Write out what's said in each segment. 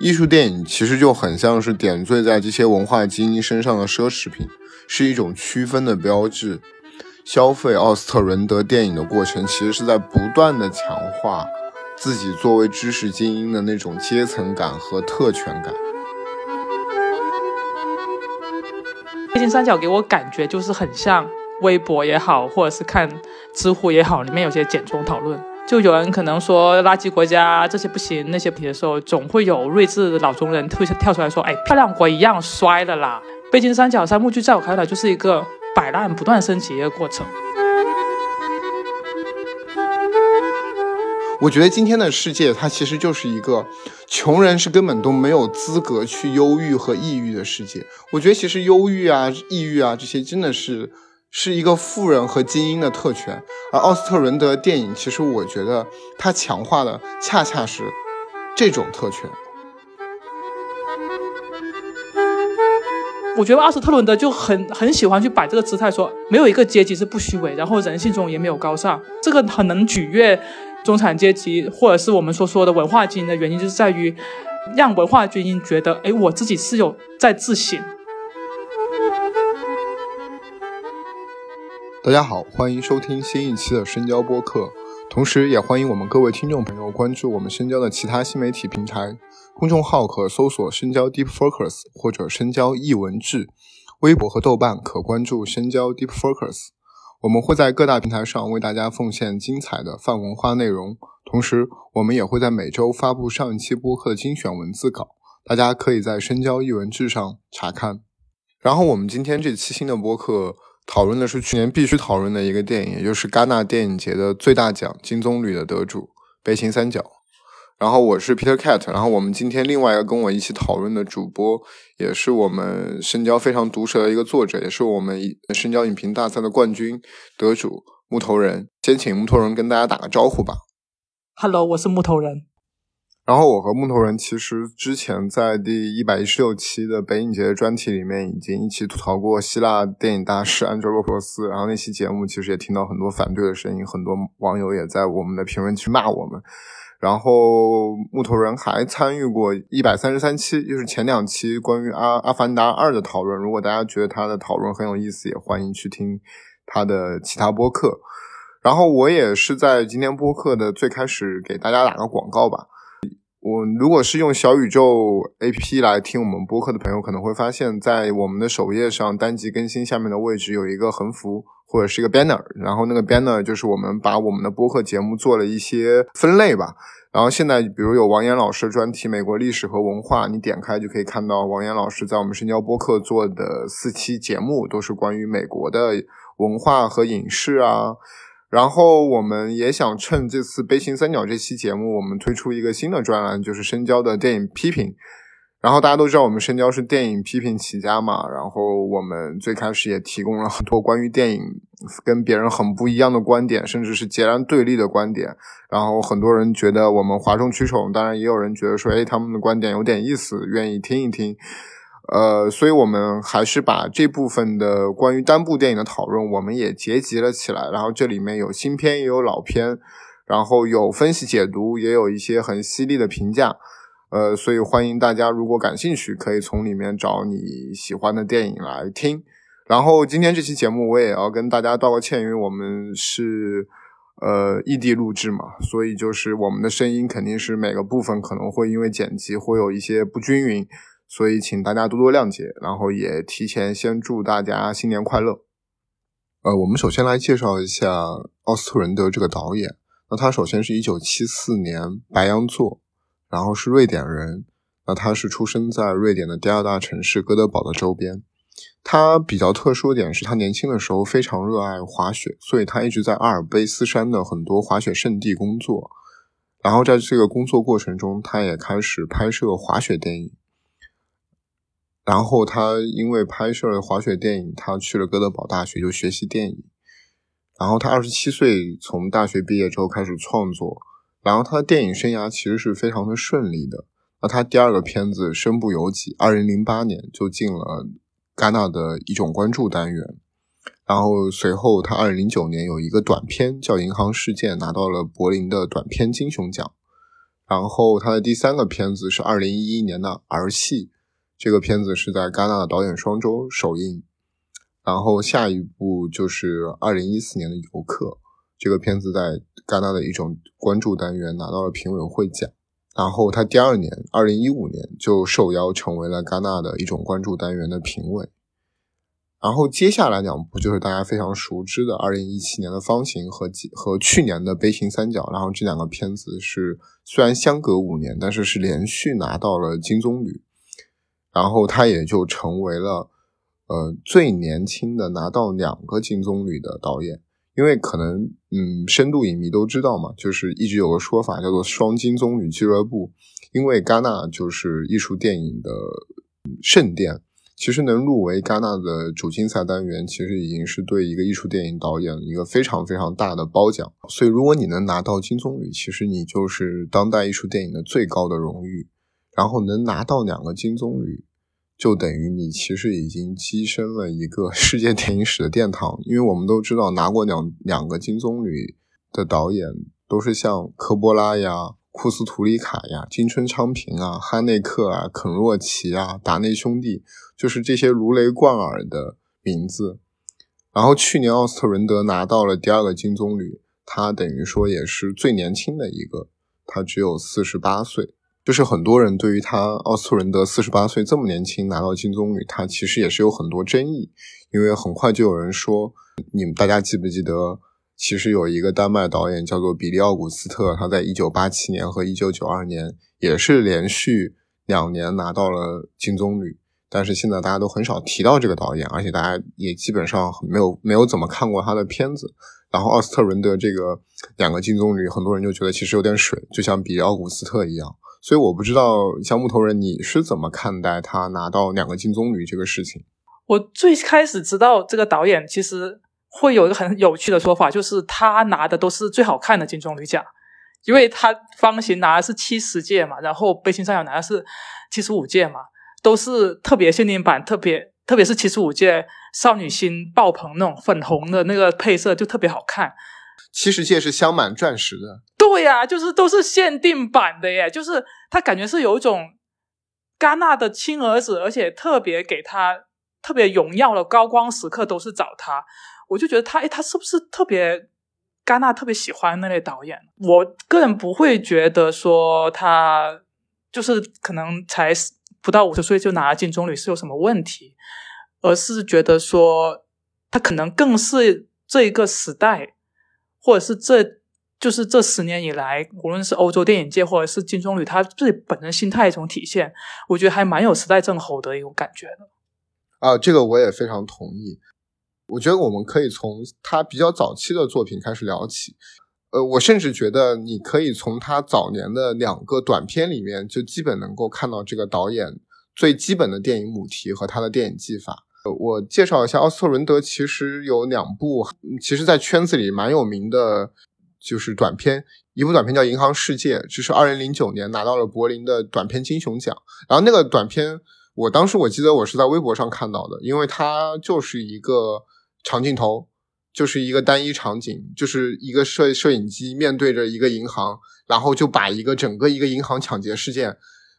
艺术电影其实就很像是点缀在这些文化精英身上的奢侈品，是一种区分的标志。消费奥斯特伦德电影的过程，其实是在不断的强化自己作为知识精英的那种阶层感和特权感。飞行三角给我感觉就是很像微博也好，或者是看知乎也好，里面有些简中讨论。就有人可能说垃圾国家这些不行，那些不行的时候，总会有睿智的老中人会跳出来说：“哎，漂亮国一样衰了啦！”北京三角三幕剧在我看来就是一个摆烂不断升级的过程。我觉得今天的世界，它其实就是一个穷人是根本都没有资格去忧郁和抑郁的世界。我觉得其实忧郁啊、抑郁啊这些真的是。是一个富人和精英的特权，而奥斯特伦德电影其实我觉得它强化的恰恰是这种特权。我觉得奥斯特伦德就很很喜欢去摆这个姿态，说没有一个阶级是不虚伪，然后人性中也没有高尚，这个很能取悦中产阶级或者是我们所说的文化精英的原因，就是在于让文化精英觉得，哎，我自己是有在自省。大家好，欢迎收听新一期的深交播客，同时也欢迎我们各位听众朋友关注我们深交的其他新媒体平台。公众号可搜索“深交 Deep Focus” 或者“深交译文志”，微博和豆瓣可关注“深交 Deep Focus”。我们会在各大平台上为大家奉献精彩的泛文化内容，同时我们也会在每周发布上一期播客的精选文字稿，大家可以在“深交译文志”上查看。然后我们今天这期新的播客。讨论的是去年必须讨论的一个电影，也就是戛纳电影节的最大奖金棕榈的得主《悲情三角》。然后我是 Peter Cat，然后我们今天另外一个跟我一起讨论的主播，也是我们深交非常毒舌的一个作者，也是我们深交影评大赛的冠军得主木头人。先请木头人跟大家打个招呼吧。Hello，我是木头人。然后我和木头人其实之前在第一百一十六期的北影节专题里面已经一起吐槽过希腊电影大师安哲罗珀斯，然后那期节目其实也听到很多反对的声音，很多网友也在我们的评论区骂我们。然后木头人还参与过一百三十三期，就是前两期关于阿阿凡达二的讨论。如果大家觉得他的讨论很有意思，也欢迎去听他的其他播客。然后我也是在今天播客的最开始给大家打个广告吧。我如果是用小宇宙 APP 来听我们播客的朋友，可能会发现，在我们的首页上单集更新下面的位置有一个横幅或者是一个 banner，然后那个 banner 就是我们把我们的播客节目做了一些分类吧。然后现在，比如有王岩老师专题《美国历史和文化》，你点开就可以看到王岩老师在我们深交播客做的四期节目，都是关于美国的文化和影视啊。然后我们也想趁这次悲情三角这期节目，我们推出一个新的专栏，就是深交的电影批评。然后大家都知道我们深交是电影批评起家嘛，然后我们最开始也提供了很多关于电影跟别人很不一样的观点，甚至是截然对立的观点。然后很多人觉得我们哗众取宠，当然也有人觉得说，哎，他们的观点有点意思，愿意听一听。呃，所以我们还是把这部分的关于单部电影的讨论，我们也结集了起来。然后这里面有新片，也有老片，然后有分析解读，也有一些很犀利的评价。呃，所以欢迎大家，如果感兴趣，可以从里面找你喜欢的电影来听。然后今天这期节目，我也要跟大家道个歉，因为我们是呃异地录制嘛，所以就是我们的声音肯定是每个部分可能会因为剪辑会有一些不均匀。所以，请大家多多谅解，然后也提前先祝大家新年快乐。呃，我们首先来介绍一下奥斯特伦德这个导演。那他首先是一九七四年白羊座，然后是瑞典人。那他是出生在瑞典的第二大城市哥德堡的周边。他比较特殊的点是他年轻的时候非常热爱滑雪，所以他一直在阿尔卑斯山的很多滑雪圣地工作。然后在这个工作过程中，他也开始拍摄滑雪电影。然后他因为拍摄了滑雪电影，他去了哥德堡大学就学习电影。然后他二十七岁从大学毕业之后开始创作，然后他的电影生涯其实是非常的顺利的。那他第二个片子《身不由己》，二零零八年就进了戛纳的一种关注单元。然后随后他二零零九年有一个短片叫《银行事件》，拿到了柏林的短片金熊奖。然后他的第三个片子是二零一一年的《儿戏》，这个片子是在戛纳的导演双周首映。然后下一部就是二零一四年的《游客》，这个片子在戛纳的一种关注单元拿到了评委会奖。然后他第二年，二零一五年就受邀成为了戛纳的一种关注单元的评委。然后接下来两部就是大家非常熟知的二零一七年的《方形》和和去年的《悲情三角》。然后这两个片子是虽然相隔五年，但是是连续拿到了金棕榈。然后他也就成为了呃最年轻的拿到两个金棕榈的导演。因为可能嗯，深度影迷都知道嘛，就是一直有个说法叫做“双金棕榈俱乐部”。因为戛纳就是艺术电影的圣殿。其实能入围戛纳的主竞赛单元，其实已经是对一个艺术电影导演一个非常非常大的褒奖。所以，如果你能拿到金棕榈，其实你就是当代艺术电影的最高的荣誉。然后能拿到两个金棕榈，就等于你其实已经跻身了一个 世界电影史的殿堂。因为我们都知道，拿过两两个金棕榈的导演，都是像科波拉呀。库斯图里卡呀，金春昌平啊，哈内克啊，肯若奇啊，达内兄弟，就是这些如雷贯耳的名字。然后去年奥斯特伦德拿到了第二个金棕榈，他等于说也是最年轻的一个，他只有四十八岁。就是很多人对于他奥斯特伦德四十八岁这么年轻拿到金棕榈，他其实也是有很多争议，因为很快就有人说，你们大家记不记得？其实有一个丹麦导演叫做比利奥古斯特，他在一九八七年和一九九二年也是连续两年拿到了金棕榈，但是现在大家都很少提到这个导演，而且大家也基本上没有没有怎么看过他的片子。然后奥斯特伦德这个两个金棕榈，很多人就觉得其实有点水，就像比利奥古斯特一样。所以我不知道像木头人你是怎么看待他拿到两个金棕榈这个事情？我最开始知道这个导演其实。会有一个很有趣的说法，就是他拿的都是最好看的金棕榈奖，因为他方形拿的是七十届嘛，然后背心上有拿的是七十五届嘛，都是特别限定版，特别特别是七十五届少女心爆棚那种粉红的那个配色就特别好看。七十届是镶满钻石的，对呀，就是都是限定版的耶，就是他感觉是有一种戛纳的亲儿子，而且特别给他特别荣耀的高光时刻都是找他。我就觉得他，哎，他是不是特别戛纳特别喜欢那类导演？我个人不会觉得说他就是可能才不到五十岁就拿了金棕榈是有什么问题，而是觉得说他可能更是这一个时代，或者是这就是这十年以来，无论是欧洲电影界或者是金棕榈，他自己本人心态一种体现，我觉得还蛮有时代正好的一种感觉的。啊，这个我也非常同意。我觉得我们可以从他比较早期的作品开始聊起，呃，我甚至觉得你可以从他早年的两个短片里面就基本能够看到这个导演最基本的电影母题和他的电影技法。我介绍一下，奥斯特伦德其实有两部，其实在圈子里蛮有名的，就是短片。一部短片叫《银行世界》，这是二零零九年拿到了柏林的短片金熊奖。然后那个短片，我当时我记得我是在微博上看到的，因为它就是一个。长镜头就是一个单一场景，就是一个摄摄影机面对着一个银行，然后就把一个整个一个银行抢劫事件，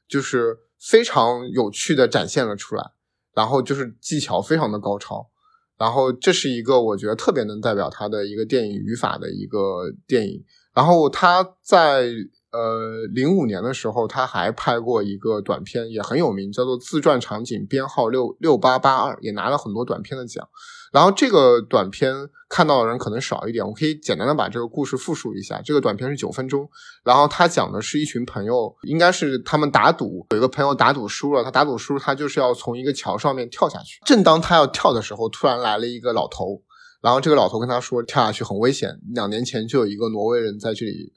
就是非常有趣的展现了出来，然后就是技巧非常的高超，然后这是一个我觉得特别能代表他的一个电影语法的一个电影，然后他在。呃，零五年的时候，他还拍过一个短片，也很有名，叫做自传场景编号六六八八二，也拿了很多短片的奖。然后这个短片看到的人可能少一点，我可以简单的把这个故事复述一下。这个短片是九分钟，然后他讲的是一群朋友，应该是他们打赌，有一个朋友打赌输了，他打赌输，他就是要从一个桥上面跳下去。正当他要跳的时候，突然来了一个老头，然后这个老头跟他说，跳下去很危险。两年前就有一个挪威人在这里。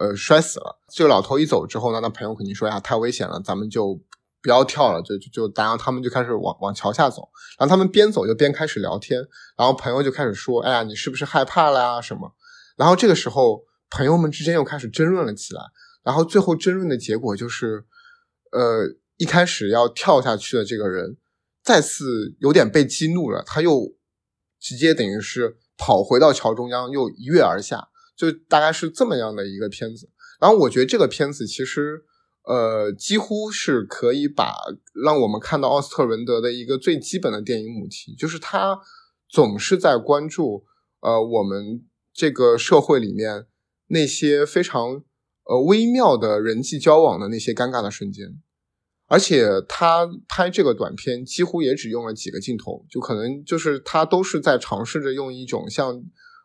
呃，摔死了。这个老头一走之后呢，那朋友肯定说呀，太危险了，咱们就不要跳了，就就就，然后他们就开始往往桥下走。然后他们边走就边开始聊天。然后朋友就开始说，哎呀，你是不是害怕了呀？什么？然后这个时候，朋友们之间又开始争论了起来。然后最后争论的结果就是，呃，一开始要跳下去的这个人再次有点被激怒了，他又直接等于是跑回到桥中央又一跃而下，就大概是这么样的一个片子。然后我觉得这个片子其实呃几乎是可以把让我们看到奥斯特伦德的一个最基本的电影母题，就是他总是在关注呃我们这个社会里面那些非常呃微妙的人际交往的那些尴尬的瞬间。而且他拍这个短片几乎也只用了几个镜头，就可能就是他都是在尝试着用一种像，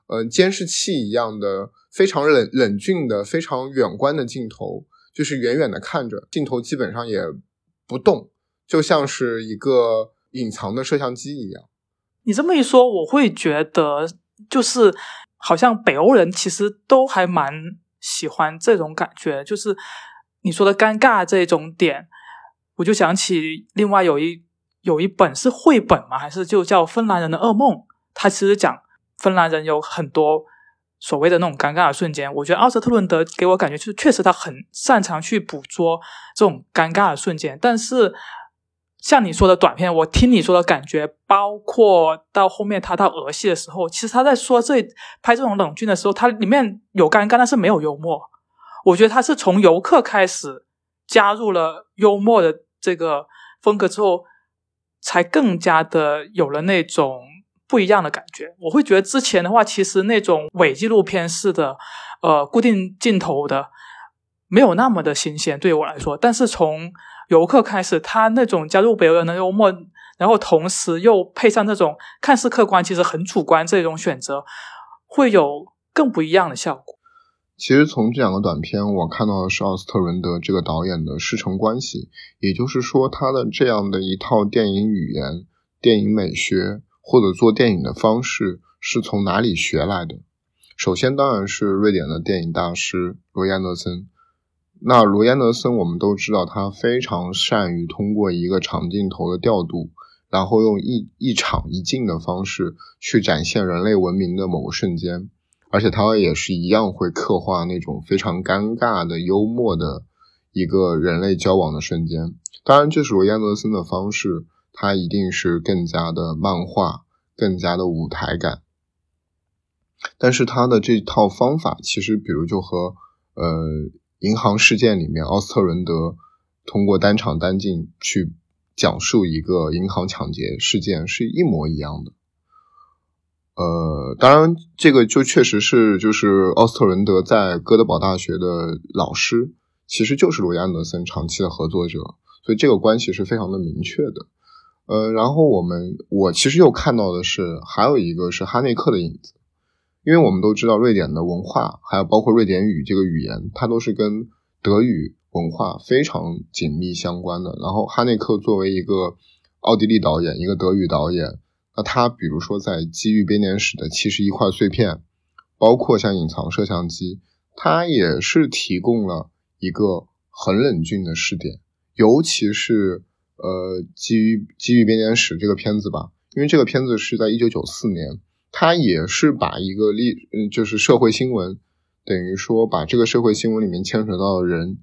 呃监视器一样的非常冷冷峻的、非常远观的镜头，就是远远的看着，镜头基本上也不动，就像是一个隐藏的摄像机一样。你这么一说，我会觉得就是好像北欧人其实都还蛮喜欢这种感觉，就是你说的尴尬这种点。我就想起另外有一有一本是绘本嘛，还是就叫《芬兰人的噩梦》？它其实讲芬兰人有很多所谓的那种尴尬的瞬间。我觉得奥斯特伦德给我感觉就是确实他很擅长去捕捉这种尴尬的瞬间。但是像你说的短片，我听你说的感觉，包括到后面他到俄戏的时候，其实他在说这拍这种冷峻的时候，他里面有尴尬，但是没有幽默。我觉得他是从游客开始加入了幽默的。这个风格之后，才更加的有了那种不一样的感觉。我会觉得之前的话，其实那种伪纪录片式的，呃，固定镜头的，没有那么的新鲜对于我来说。但是从游客开始，他那种加入北欧人的幽默，然后同时又配上那种看似客观，其实很主观这种选择，会有更不一样的效果。其实从这两个短片，我看到的是奥斯特伦德这个导演的师承关系，也就是说，他的这样的一套电影语言、电影美学或者做电影的方式是从哪里学来的？首先当然是瑞典的电影大师罗伊安德森。那罗伊安德森我们都知道，他非常善于通过一个长镜头的调度，然后用一一场一镜的方式去展现人类文明的某个瞬间。而且他也是一样会刻画那种非常尴尬的幽默的一个人类交往的瞬间。当然，这是罗伊安德森的方式，他一定是更加的漫画，更加的舞台感。但是他的这套方法，其实比如就和呃《银行事件》里面奥斯特伦德通过单场单镜去讲述一个银行抢劫事件是一模一样的。呃，当然，这个就确实是，就是奥斯特伦德在哥德堡大学的老师，其实就是罗伊安德森长期的合作者，所以这个关系是非常的明确的。呃，然后我们我其实又看到的是，还有一个是哈内克的影子，因为我们都知道瑞典的文化，还有包括瑞典语这个语言，它都是跟德语文化非常紧密相关的。然后哈内克作为一个奥地利导演，一个德语导演。那他比如说在《机遇编年史》的七十一块碎片，包括像隐藏摄像机，它也是提供了一个很冷峻的视点。尤其是呃，《基于基于编年史》这个片子吧，因为这个片子是在一九九四年，它也是把一个历嗯，就是社会新闻，等于说把这个社会新闻里面牵扯到的人，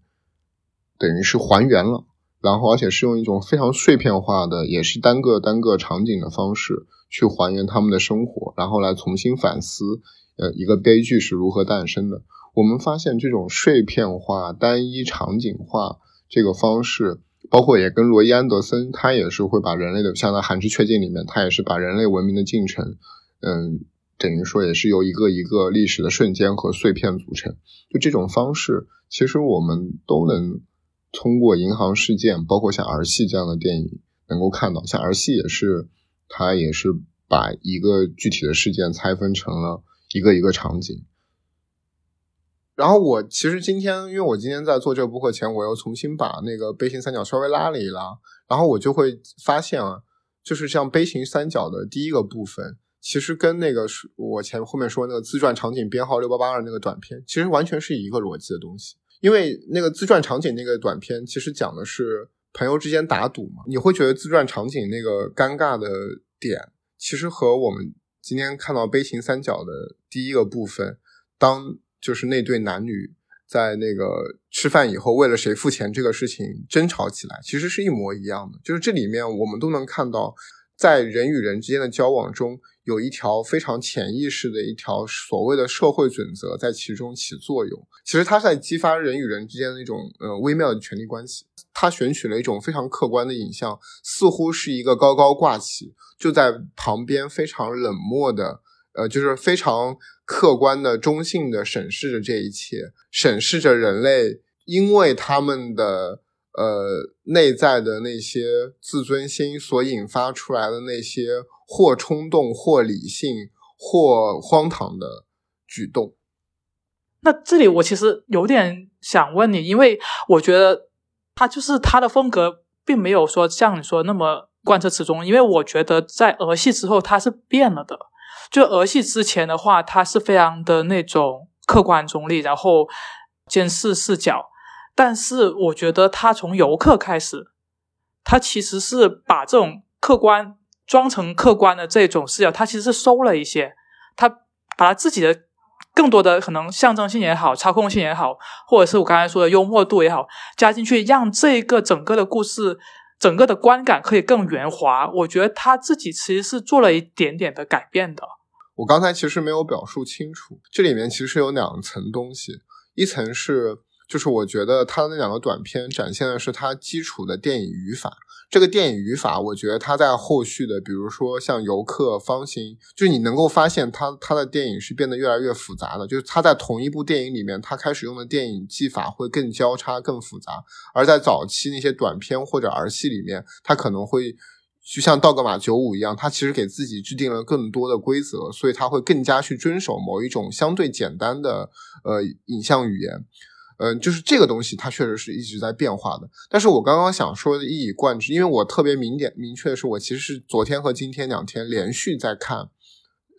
等于是还原了。然后，而且是用一种非常碎片化的，也是单个单个场景的方式去还原他们的生活，然后来重新反思，呃，一个悲剧是如何诞生的。我们发现这种碎片化、单一场景化这个方式，包括也跟罗伊安德森，他也是会把人类的，像在《寒之雀境》里面，他也是把人类文明的进程，嗯，等于说也是由一个一个历史的瞬间和碎片组成。就这种方式，其实我们都能。通过银行事件，包括像儿戏这样的电影，能够看到，像儿戏也是，它也是把一个具体的事件拆分成了一个一个场景。然后我其实今天，因为我今天在做这个播客前，我又重新把那个悲情三角稍微拉了一拉，然后我就会发现啊，就是像悲情三角的第一个部分，其实跟那个是我前后面说那个自传场景编号六八八二那个短片，其实完全是一个逻辑的东西。因为那个自传场景那个短片，其实讲的是朋友之间打赌嘛。你会觉得自传场景那个尴尬的点，其实和我们今天看到悲情三角的第一个部分，当就是那对男女在那个吃饭以后，为了谁付钱这个事情争吵起来，其实是一模一样的。就是这里面我们都能看到在人与人之间的交往中，有一条非常潜意识的一条所谓的社会准则在其中起作用。其实它在激发人与人之间的一种呃微妙的权力关系。他选取了一种非常客观的影像，似乎是一个高高挂起，就在旁边非常冷漠的，呃，就是非常客观的、中性的审视着这一切，审视着人类，因为他们的呃内在的那些自尊心所引发出来的那些或冲动、或理性、或荒唐的举动。那这里我其实有点想问你，因为我觉得。他就是他的风格，并没有说像你说那么贯彻始终。因为我觉得在儿戏之后，他是变了的。就儿戏之前的话，他是非常的那种客观中立，然后监视视角。但是我觉得他从游客开始，他其实是把这种客观装成客观的这种视角，他其实是收了一些，他把他自己的。更多的可能象征性也好，操控性也好，或者是我刚才说的幽默度也好，加进去，让这个整个的故事、整个的观感可以更圆滑。我觉得他自己其实是做了一点点的改变的。我刚才其实没有表述清楚，这里面其实有两层东西，一层是就是我觉得他的那两个短片展现的是他基础的电影语法。这个电影语法，我觉得他在后续的，比如说像游客、方形，就是你能够发现他他的电影是变得越来越复杂的。就是他在同一部电影里面，他开始用的电影技法会更交叉、更复杂。而在早期那些短片或者儿戏里面，他可能会就像道格玛九五一样，他其实给自己制定了更多的规则，所以他会更加去遵守某一种相对简单的呃影像语言。嗯，就是这个东西，它确实是一直在变化的。但是我刚刚想说的一以贯之，因为我特别明点明确的是，我其实是昨天和今天两天连续在看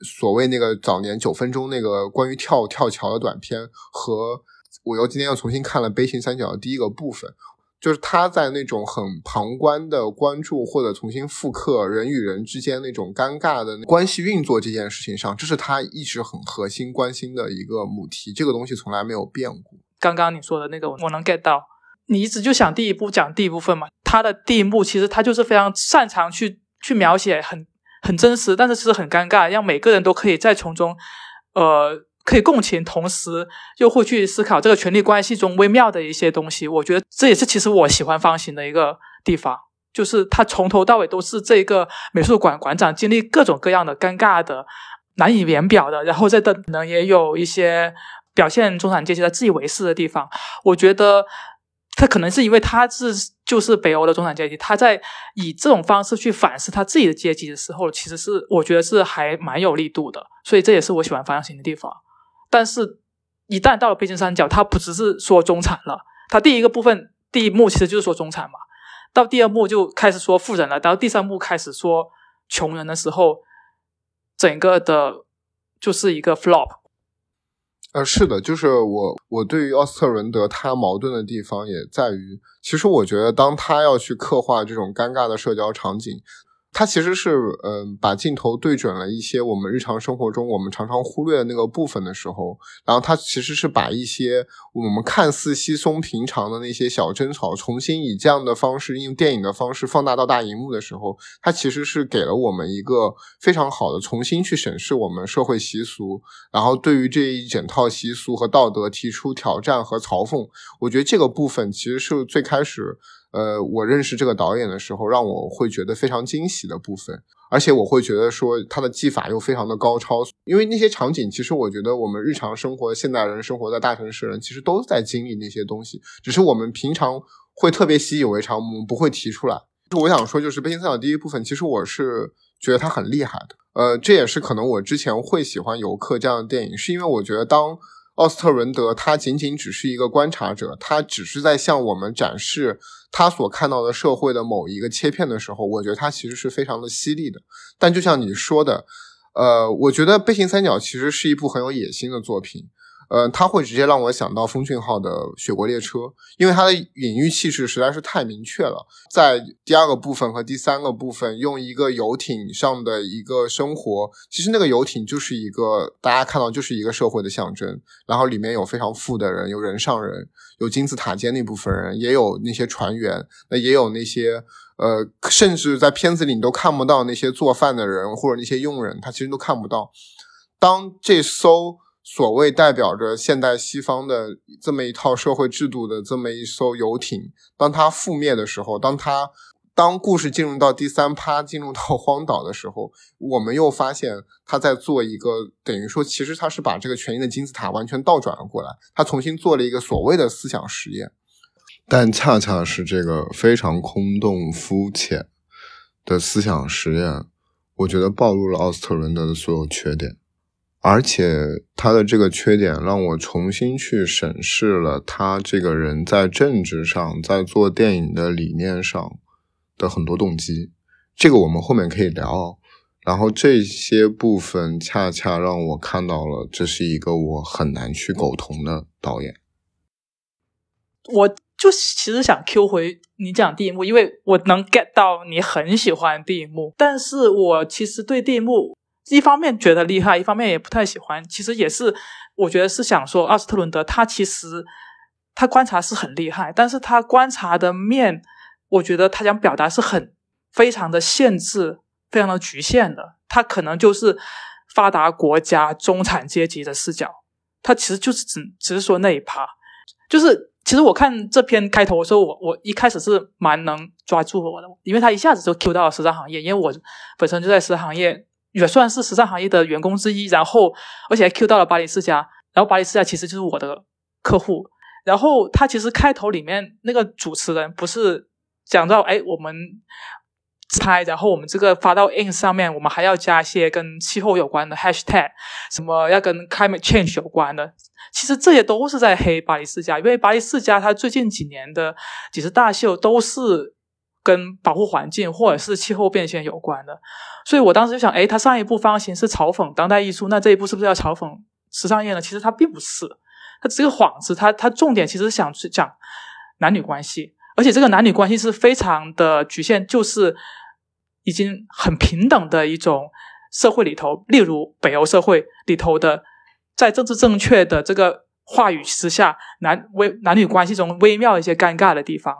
所谓那个早年九分钟那个关于跳跳桥的短片，和我又今天又重新看了《悲情三角》的第一个部分，就是他在那种很旁观的关注或者重新复刻人与人之间那种尴尬的关系运作这件事情上，这是他一直很核心关心的一个母题，这个东西从来没有变过。刚刚你说的那个，我能 get 到。你一直就想第一部讲第一部分嘛？他的第一幕其实他就是非常擅长去去描写很很真实，但是其实很尴尬，让每个人都可以在从中，呃，可以共情，同时又会去思考这个权力关系中微妙的一些东西。我觉得这也是其实我喜欢方形的一个地方，就是他从头到尾都是这个美术馆馆长经历各种各样的尴尬的、难以言表的，然后再等能也有一些。表现中产阶级的自以为是的地方，我觉得他可能是因为他是就是北欧的中产阶级，他在以这种方式去反思他自己的阶级的时候，其实是我觉得是还蛮有力度的，所以这也是我喜欢方向型的地方。但是，一旦到了北京三角，他不只是说中产了，他第一个部分第一幕其实就是说中产嘛，到第二幕就开始说富人了，到第三幕开始说穷人的时候，整个的就是一个 flop。呃，是的，就是我，我对于奥斯特伦德他矛盾的地方也在于，其实我觉得当他要去刻画这种尴尬的社交场景。它其实是，嗯，把镜头对准了一些我们日常生活中我们常常忽略的那个部分的时候，然后它其实是把一些我们看似稀松平常的那些小争吵，重新以这样的方式，用电影的方式放大到大荧幕的时候，它其实是给了我们一个非常好的重新去审视我们社会习俗，然后对于这一整套习俗和道德提出挑战和嘲讽。我觉得这个部分其实是最开始。呃，我认识这个导演的时候，让我会觉得非常惊喜的部分，而且我会觉得说他的技法又非常的高超，因为那些场景，其实我觉得我们日常生活现代人生活在大城市人，其实都在经历那些东西，只是我们平常会特别习以为常，我们不会提出来。就我想说，就是《悲情三角》第一部分，其实我是觉得他很厉害的。呃，这也是可能我之前会喜欢《游客》这样的电影，是因为我觉得当。奥斯特伦德他仅仅只是一个观察者，他只是在向我们展示他所看到的社会的某一个切片的时候，我觉得他其实是非常的犀利的。但就像你说的，呃，我觉得《背心三角》其实是一部很有野心的作品。呃，他会直接让我想到风俊号的《雪国列车》，因为它的隐喻气势实在是太明确了。在第二个部分和第三个部分，用一个游艇上的一个生活，其实那个游艇就是一个大家看到就是一个社会的象征。然后里面有非常富的人，有人上人，有金字塔尖那部分人，也有那些船员，那也有那些呃，甚至在片子里你都看不到那些做饭的人或者那些佣人，他其实都看不到。当这艘所谓代表着现代西方的这么一套社会制度的这么一艘游艇，当它覆灭的时候，当它当故事进入到第三趴，进入到荒岛的时候，我们又发现他在做一个等于说，其实他是把这个权力的金字塔完全倒转了过来，他重新做了一个所谓的思想实验，但恰恰是这个非常空洞肤浅的思想实验，我觉得暴露了奥斯特伦德的所有缺点。而且他的这个缺点让我重新去审视了他这个人在政治上、在做电影的理念上的很多动机。这个我们后面可以聊。然后这些部分恰恰让我看到了，这是一个我很难去苟同的导演。我就其实想 Q 回你讲第一幕，因为我能 get 到你很喜欢第一幕，但是我其实对第一幕。一方面觉得厉害，一方面也不太喜欢。其实也是，我觉得是想说，奥斯特伦德他其实他观察是很厉害，但是他观察的面，我觉得他想表达是很非常的限制，非常的局限的。他可能就是发达国家中产阶级的视角，他其实就是只只是说那一趴。就是其实我看这篇开头的时候，我我一开始是蛮能抓住我的，因为他一下子就 Q 到了时尚行业，因为我本身就在时尚行业。也算是时尚行业的员工之一，然后而且还 Q 到了巴黎世家，然后巴黎世家其实就是我的客户。然后他其实开头里面那个主持人不是讲到，哎，我们拍，然后我们这个发到 ins 上面，我们还要加一些跟气候有关的 hashtag，什么要跟 climate change 有关的。其实这些都是在黑巴黎世家，因为巴黎世家它最近几年的几次大秀都是。跟保护环境或者是气候变迁有关的，所以我当时就想，哎，他上一部方形是嘲讽当代艺术，那这一部是不是要嘲讽时尚业呢？其实他并不是，他只是个幌子，他他重点其实想去讲男女关系，而且这个男女关系是非常的局限，就是已经很平等的一种社会里头，例如北欧社会里头的，在政治正确的这个话语之下，男微男女关系中微妙一些尴尬的地方。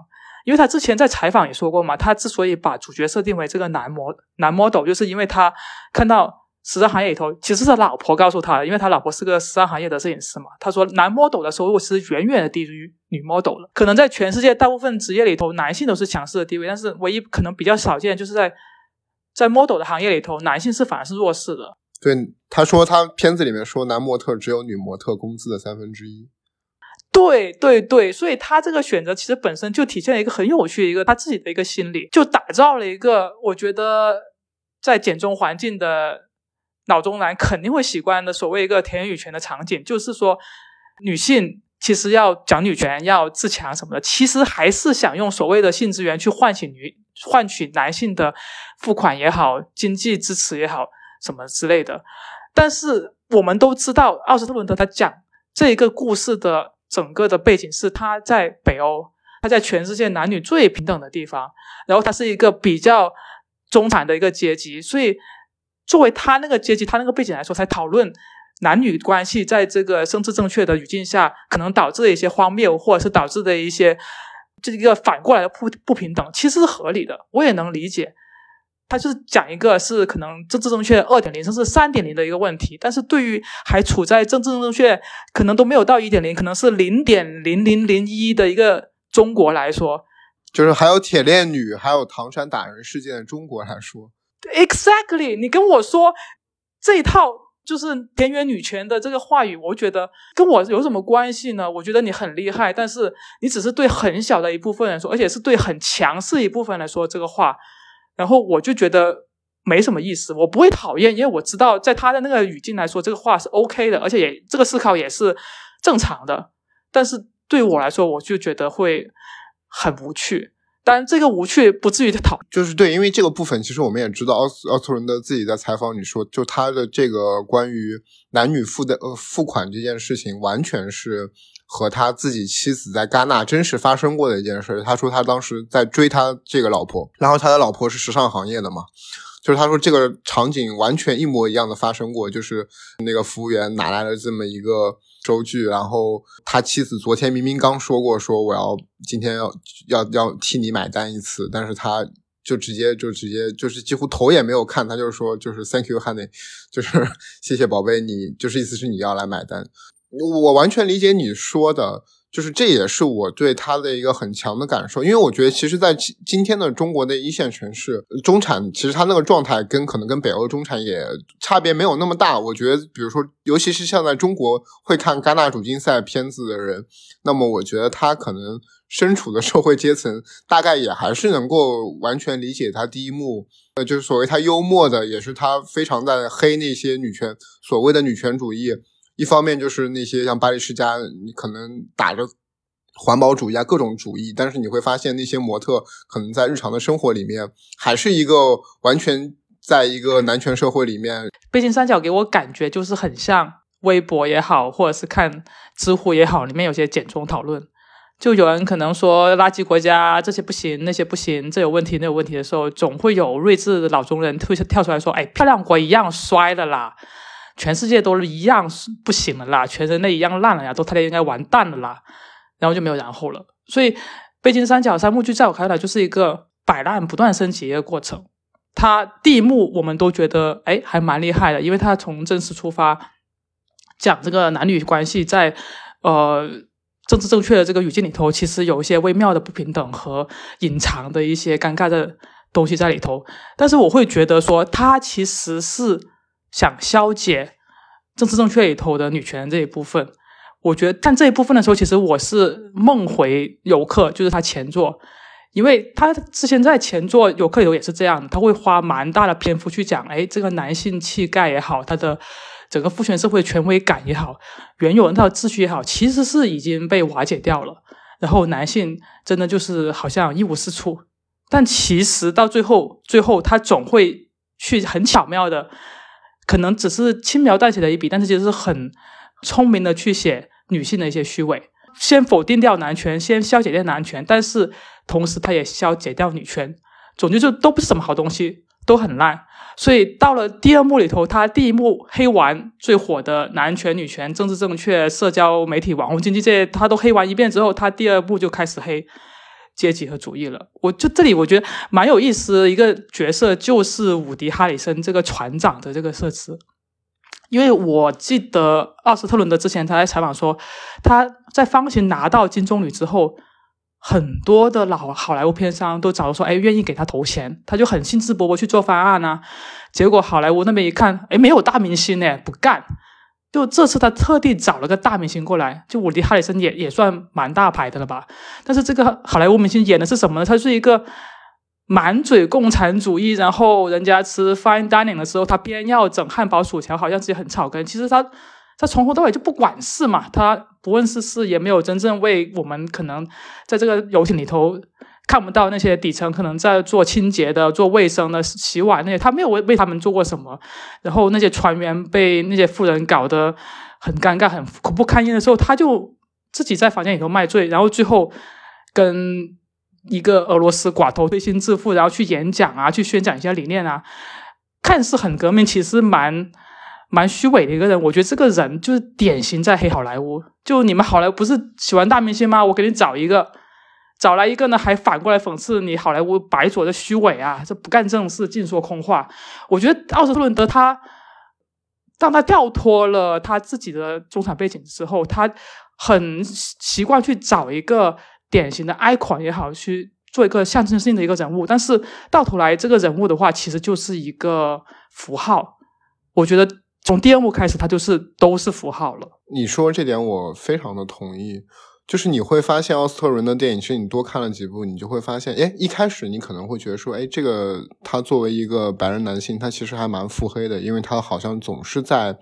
因为他之前在采访也说过嘛，他之所以把主角设定为这个男模男 model，就是因为他看到时尚行业里头其实是老婆告诉他的，因为他老婆是个时尚行业的摄影师嘛。他说男 model 的收入是远远的低于女 model 了，可能在全世界大部分职业里头，男性都是强势的地位，但是唯一可能比较少见就是在在 model 的行业里头，男性是反而是弱势的。对，他说他片子里面说男模特只有女模特工资的三分之一。对对对，所以他这个选择其实本身就体现了一个很有趣的一个他自己的一个心理，就打造了一个我觉得在简中环境的脑中男肯定会习惯的所谓一个田园女权的场景，就是说女性其实要讲女权、要自强什么的，其实还是想用所谓的性资源去唤醒女、换取男性的付款也好、经济支持也好什么之类的。但是我们都知道，奥斯特伦德他讲这一个故事的。整个的背景是他在北欧，他在全世界男女最平等的地方，然后他是一个比较中产的一个阶级，所以作为他那个阶级，他那个背景来说，才讨论男女关系在这个政治正确的语境下，可能导致的一些荒谬，或者是导致的一些这一个反过来的不不平等，其实是合理的，我也能理解。他就是讲一个是可能政治正确二点零甚至三点零的一个问题，但是对于还处在政治正确可能都没有到一点零，可能是零点零零零一的一个中国来说，就是还有铁链女，还有唐山打人事件的中国来说，exactly，你跟我说这一套就是田园女权的这个话语，我觉得跟我有什么关系呢？我觉得你很厉害，但是你只是对很小的一部分人说，而且是对很强势一部分来说这个话。然后我就觉得没什么意思，我不会讨厌，因为我知道在他的那个语境来说，这个话是 OK 的，而且也这个思考也是正常的。但是对我来说，我就觉得会很无趣。但这个无趣不至于讨，就是对，因为这个部分其实我们也知道，奥斯奥斯伦的自己在采访里说，就他的这个关于男女付的呃付款这件事情，完全是和他自己妻子在戛纳真实发生过的一件事。他说他当时在追他这个老婆，然后他的老婆是时尚行业的嘛，就是他说这个场景完全一模一样的发生过，就是那个服务员拿来了这么一个。收据，然后他妻子昨天明明刚说过，说我要今天要要要替你买单一次，但是他就直接就直接就是几乎头也没有看，他就是说就是 Thank you, honey，就是 谢谢宝贝，你就是意思是你要来买单，我完全理解你说的。就是这也是我对他的一个很强的感受，因为我觉得其实，在今今天的中国的一线城市，中产其实他那个状态跟可能跟北欧中产也差别没有那么大。我觉得，比如说，尤其是像在中国会看戛纳主竞赛片子的人，那么我觉得他可能身处的社会阶层，大概也还是能够完全理解他第一幕，呃，就是所谓他幽默的，也是他非常在黑那些女权所谓的女权主义。一方面就是那些像巴黎世家，你可能打着环保主义啊各种主义，但是你会发现那些模特可能在日常的生活里面，还是一个完全在一个男权社会里面。背心三角给我感觉就是很像微博也好，或者是看知乎也好，里面有些简中讨论，就有人可能说垃圾国家这些不行，那些不行，这有问题那有问题的时候，总会有睿智的老中人突跳出来说：“哎，漂亮国一样衰的啦。”全世界都一样是不行了啦，全人类一样烂了呀，都他应该完蛋了啦，然后就没有然后了。所以北京三角三幕剧在我看来就是一个摆烂不断升级一个过程。它第一幕我们都觉得哎还蛮厉害的，因为它从正式出发讲这个男女关系在呃政治正确的这个语境里头，其实有一些微妙的不平等和隐藏的一些尴尬的东西在里头。但是我会觉得说它其实是。想消解政治正确里头的女权这一部分，我觉得看这一部分的时候，其实我是梦回游客，就是他前作，因为他之前在前作游客里头也是这样，他会花蛮大的篇幅去讲，哎，这个男性气概也好，他的整个父权社会权威感也好，原有的那套秩序也好，其实是已经被瓦解掉了，然后男性真的就是好像一无是处，但其实到最后，最后他总会去很巧妙的。可能只是轻描淡写的一笔，但是其实是很聪明的去写女性的一些虚伪，先否定掉男权，先消解掉男权，但是同时他也消解掉女权，总之就都不是什么好东西，都很烂。所以到了第二幕里头，他第一幕黑完最火的男权、女权、政治正确、社交媒体、网红经济这些，他都黑完一遍之后，他第二部就开始黑。阶级和主义了，我就这里我觉得蛮有意思一个角色，就是伍迪·哈里森这个船长的这个设置。因为我记得奥斯特伦德之前他在采访说，他在方形拿到金棕榈之后，很多的老好莱坞片商都找说，哎，愿意给他投钱，他就很兴致勃勃去做方案呢。结果好莱坞那边一看，哎，没有大明星呢，不干。就这次他特地找了个大明星过来，就伍迪·哈里森也也算蛮大牌的了吧？但是这个好莱坞明星演的是什么呢？他是一个满嘴共产主义，然后人家吃 fine dining 的时候，他边要整汉堡薯条，好像自己很草根。其实他他从头到尾就不管事嘛，他不问世事，也没有真正为我们可能在这个游艇里头。看不到那些底层可能在做清洁的、做卫生的、洗碗那些，他没有为为他们做过什么。然后那些船员被那些富人搞得很尴尬、很苦不堪言的时候，他就自己在房间里头卖醉，然后最后跟一个俄罗斯寡头推心置腹，然后去演讲啊，去宣讲一些理念啊，看似很革命，其实蛮蛮虚伪的一个人。我觉得这个人就是典型在黑好莱坞，就你们好莱坞不是喜欢大明星吗？我给你找一个。找来一个呢，还反过来讽刺你好莱坞白左的虚伪啊！这不干正事，净说空话。我觉得奥斯特伦德他，当他跳脱了他自己的中产背景之后，他很习惯去找一个典型的 icon 也好，去做一个象征性的一个人物。但是到头来，这个人物的话，其实就是一个符号。我觉得从第二幕开始，他就是都是符号了。你说这点，我非常的同意。就是你会发现奥斯特伦的电影，其实你多看了几部，你就会发现，哎，一开始你可能会觉得说，哎，这个他作为一个白人男性，他其实还蛮腹黑的，因为他好像总是在，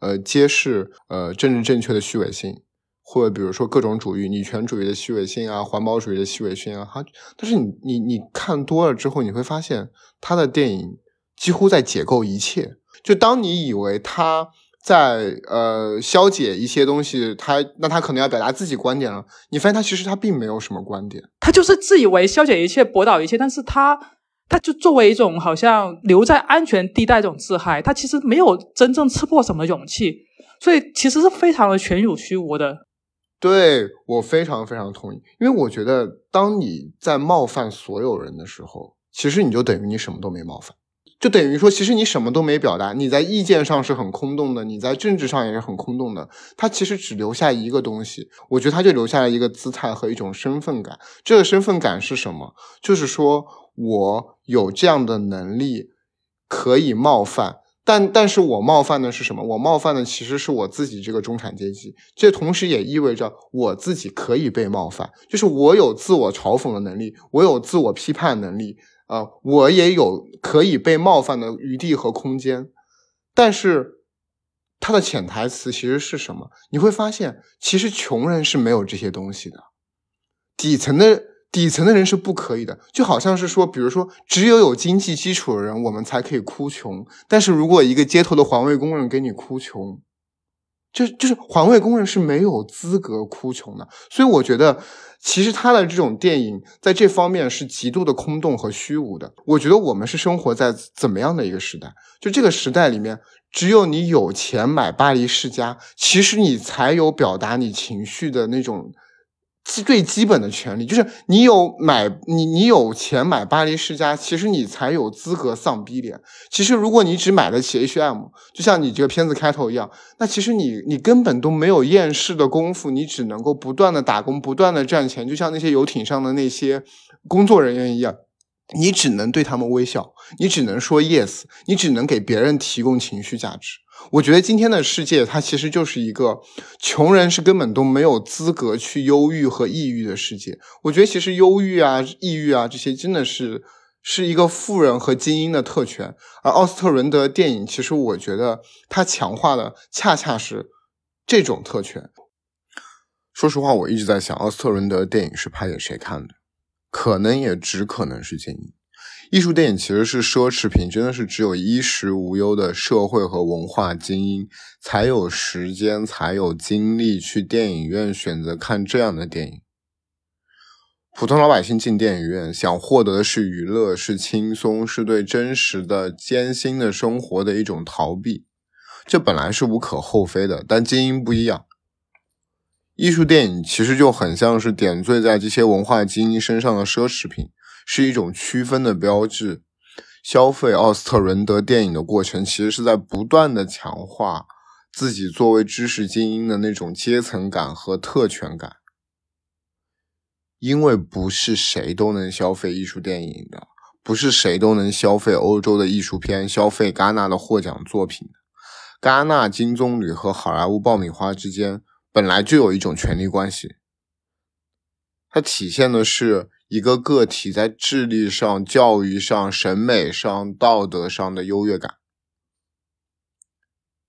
呃，揭示呃政治正确的虚伪性，或者比如说各种主义，女权主义的虚伪性啊，环保主义的虚伪性啊，他，但是你你你看多了之后，你会发现他的电影几乎在解构一切。就当你以为他在呃消解一些东西，他那他可能要表达自己观点了，你发现他其实他并没有什么观点，他就是自以为消解一切，驳倒一切，但是他他就作为一种好像留在安全地带这种自嗨，他其实没有真正刺破什么勇气，所以其实是非常的全有虚无的。对我非常非常同意，因为我觉得当你在冒犯所有人的时候，其实你就等于你什么都没冒犯，就等于说其实你什么都没表达，你在意见上是很空洞的，你在政治上也是很空洞的。他其实只留下一个东西，我觉得他就留下了一个姿态和一种身份感。这个身份感是什么？就是说我有这样的能力可以冒犯。但但是我冒犯的是什么？我冒犯的其实是我自己这个中产阶级，这同时也意味着我自己可以被冒犯，就是我有自我嘲讽的能力，我有自我批判能力，啊，我也有可以被冒犯的余地和空间。但是它的潜台词其实是什么？你会发现，其实穷人是没有这些东西的，底层的。底层的人是不可以的，就好像是说，比如说，只有有经济基础的人，我们才可以哭穷。但是如果一个街头的环卫工人给你哭穷，就就是环卫工人是没有资格哭穷的。所以我觉得，其实他的这种电影在这方面是极度的空洞和虚无的。我觉得我们是生活在怎么样的一个时代？就这个时代里面，只有你有钱买巴黎世家，其实你才有表达你情绪的那种。基最基本的权利就是你有买你你有钱买巴黎世家，其实你才有资格丧逼脸。其实如果你只买得起 H&M，就像你这个片子开头一样，那其实你你根本都没有厌世的功夫，你只能够不断的打工，不断的赚钱，就像那些游艇上的那些工作人员一样。你只能对他们微笑，你只能说 yes，你只能给别人提供情绪价值。我觉得今天的世界，它其实就是一个穷人是根本都没有资格去忧郁和抑郁的世界。我觉得其实忧郁啊、抑郁啊这些，真的是是一个富人和精英的特权。而奥斯特伦德电影，其实我觉得它强化的恰恰是这种特权。说实话，我一直在想，奥斯特伦德电影是拍给谁看的？可能也只可能是精英。艺术电影其实是奢侈品，真的是只有衣食无忧的社会和文化精英才有时间、才有精力去电影院选择看这样的电影。普通老百姓进电影院想获得的是娱乐、是轻松、是对真实的艰辛的生活的一种逃避，这本来是无可厚非的。但精英不一样。艺术电影其实就很像是点缀在这些文化精英身上的奢侈品，是一种区分的标志。消费奥斯特伦德电影的过程，其实是在不断的强化自己作为知识精英的那种阶层感和特权感。因为不是谁都能消费艺术电影的，不是谁都能消费欧洲的艺术片、消费戛纳的获奖作品。戛纳金棕榈和好莱坞爆米花之间。本来就有一种权力关系，它体现的是一个个体在智力上、教育上、审美上、道德上的优越感，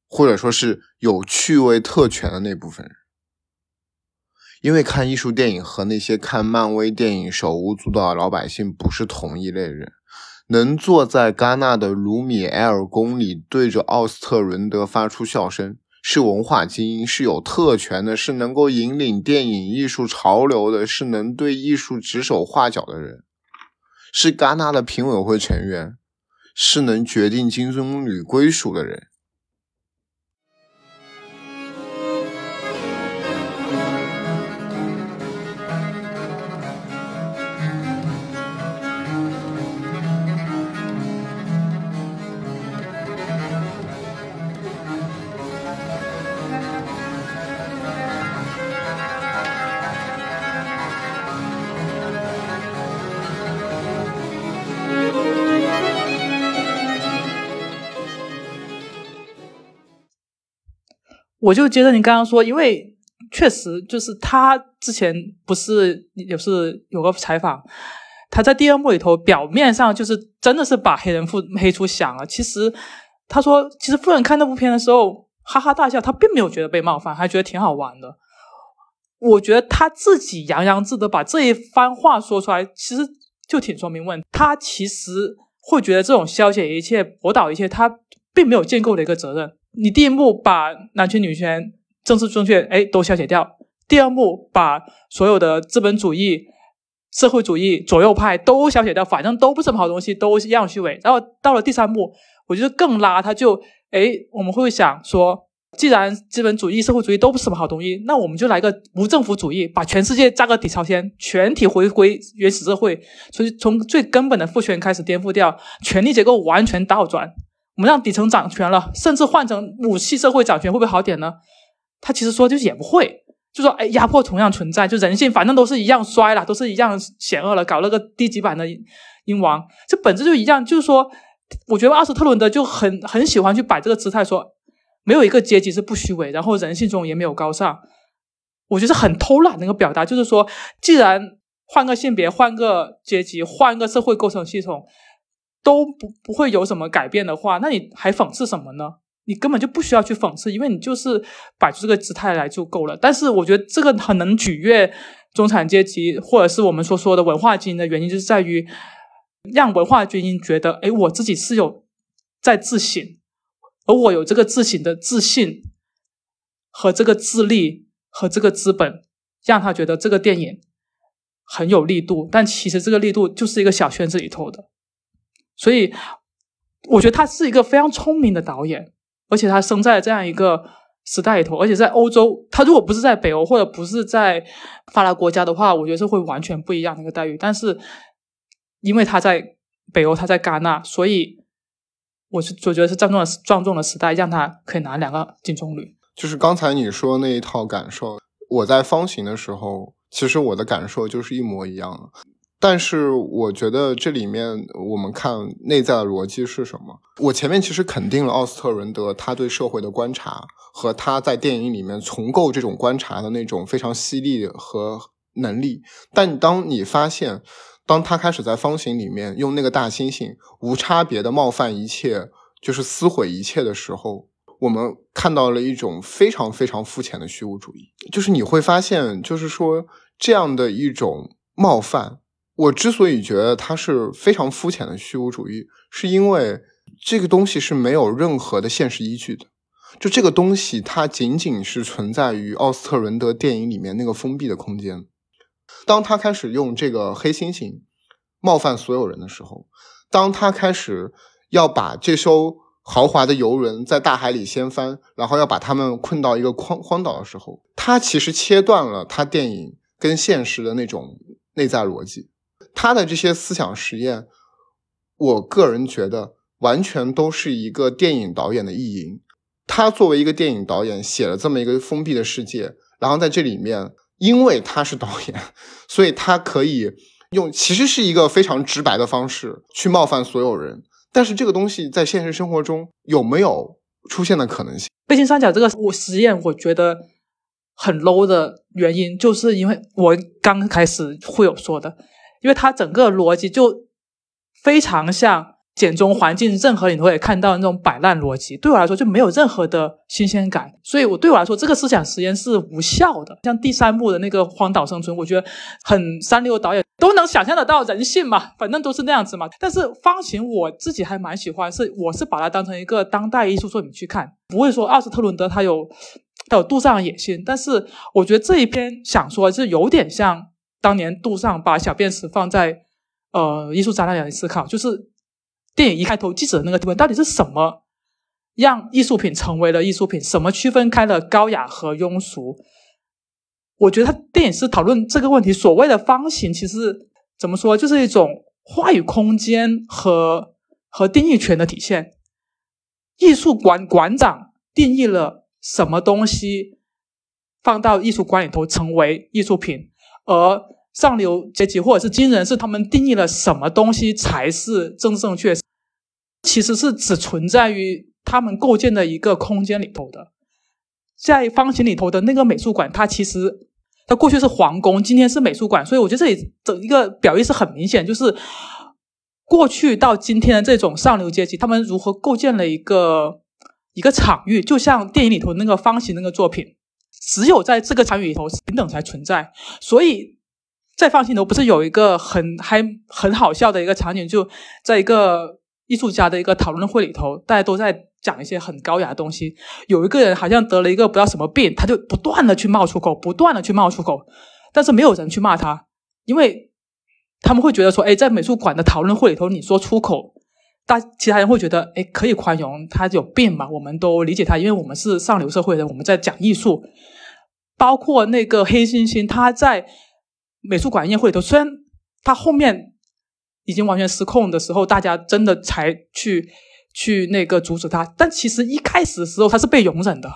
或者说是有趣味特权的那部分人。因为看艺术电影和那些看漫威电影手舞足蹈的老百姓不是同一类人，能坐在戛纳的卢米埃尔宫里对着奥斯特伦德发出笑声。是文化精英，是有特权的，是能够引领电影艺术潮流的，是能对艺术指手画脚的人，是戛纳的评委会成员，是能决定金棕榈归属的人。我就接着你刚刚说，因为确实就是他之前不是也是有个采访，他在第二幕里头表面上就是真的是把黑人妇黑出翔了。其实他说，其实夫人看那部片的时候哈哈大笑，他并没有觉得被冒犯，还觉得挺好玩的。我觉得他自己洋洋自得把这一番话说出来，其实就挺说明问。他其实会觉得这种消解一切、驳倒一切，他并没有建构的一个责任。你第一幕把男权、女权、政治正确，哎，都消解掉；第二幕把所有的资本主义、社会主义、左右派都消解掉，反正都不是什么好东西，都一样虚伪。然后到了第三幕，我觉得更拉，他就哎，我们会想说。既然资本主义、社会主义都不是什么好东西，那我们就来个无政府主义，把全世界扎个底朝天，全体回归原始社会，所以从最根本的父权开始颠覆掉，权力结构完全倒转，我们让底层掌权了，甚至换成母系社会掌权，会不会好点呢？他其实说就是也不会，就说哎，压迫同样存在，就人性反正都是一样衰了，都是一样险恶了，搞了个低级版的英王，这本质就一样，就是说，我觉得阿斯特伦德就很很喜欢去摆这个姿态说。没有一个阶级是不虚伪，然后人性中也没有高尚。我觉得很偷懒那个表达，就是说，既然换个性别、换个阶级、换个社会构成系统都不不会有什么改变的话，那你还讽刺什么呢？你根本就不需要去讽刺，因为你就是摆出这个姿态来就够了。但是我觉得这个很能取悦中产阶级，或者是我们所说的文化精英的原因，就是在于让文化精英觉得，哎，我自己是有在自省。而我有这个自省的自信和这个自立和这个资本，让他觉得这个电影很有力度，但其实这个力度就是一个小圈子里头的。所以，我觉得他是一个非常聪明的导演，而且他生在这样一个时代里头，而且在欧洲，他如果不是在北欧或者不是在发达国家的话，我觉得是会完全不一样的一个待遇。但是，因为他在北欧，他在戛纳，所以。我是我觉得是庄重的庄重的时代，让他可以拿两个金棕榈。就是刚才你说那一套感受，我在方形的时候，其实我的感受就是一模一样的。但是我觉得这里面我们看内在的逻辑是什么？我前面其实肯定了奥斯特伦德他对社会的观察和他在电影里面重构这种观察的那种非常犀利和能力。但当你发现。当他开始在方形里面用那个大猩猩无差别的冒犯一切，就是撕毁一切的时候，我们看到了一种非常非常肤浅的虚无主义。就是你会发现，就是说这样的一种冒犯，我之所以觉得它是非常肤浅的虚无主义，是因为这个东西是没有任何的现实依据的。就这个东西，它仅仅是存在于奥斯特伦德电影里面那个封闭的空间。当他开始用这个黑猩猩冒犯所有人的时候，当他开始要把这艘豪华的游轮在大海里掀翻，然后要把他们困到一个荒荒岛的时候，他其实切断了他电影跟现实的那种内在逻辑。他的这些思想实验，我个人觉得完全都是一个电影导演的意淫。他作为一个电影导演，写了这么一个封闭的世界，然后在这里面。因为他是导演，所以他可以用其实是一个非常直白的方式去冒犯所有人。但是这个东西在现实生活中有没有出现的可能性？背心三角这个我实验，我觉得很 low 的原因，就是因为我刚开始会有说的，因为它整个逻辑就非常像。简中环境任何你都会看到那种摆烂逻辑，对我来说就没有任何的新鲜感，所以我对我来说这个思想实验是无效的。像第三部的那个荒岛生存，我觉得很三流导演都能想象得到人性嘛，反正都是那样子嘛。但是方形我自己还蛮喜欢，是我是把它当成一个当代艺术作品去看，不会说奥斯特伦德他有他有杜尚的野心，但是我觉得这一篇想说是有点像当年杜尚把小便池放在呃艺术展览里思考，就是。电影一开头记者的那个提问到底是什么让艺术品成为了艺术品？什么区分开了高雅和庸俗？我觉得他电影是讨论这个问题。所谓的方形，其实怎么说，就是一种话语空间和和定义权的体现。艺术馆馆长定义了什么东西放到艺术馆里头成为艺术品，而上流阶级或者是精英人士他们定义了什么东西才是正正确。其实是只存在于他们构建的一个空间里头的，在方形里头的那个美术馆，它其实它过去是皇宫，今天是美术馆，所以我觉得这里整一个表意是很明显，就是过去到今天的这种上流阶级，他们如何构建了一个一个场域，就像电影里头那个方形那个作品，只有在这个场域里头，平等才存在。所以在放心头不是有一个很还很好笑的一个场景，就在一个艺术家的一个讨论会里头，大家都在讲一些很高雅的东西。有一个人好像得了一个不知道什么病，他就不断的去冒出口，不断的去冒出口，但是没有人去骂他，因为他们会觉得说，哎，在美术馆的讨论会里头，你说出口。大其他人会觉得，哎，可以宽容，他有病嘛？我们都理解他，因为我们是上流社会的，我们在讲艺术。包括那个黑猩猩，他在美术馆宴会里头，虽然他后面已经完全失控的时候，大家真的才去去那个阻止他，但其实一开始的时候他是被容忍的。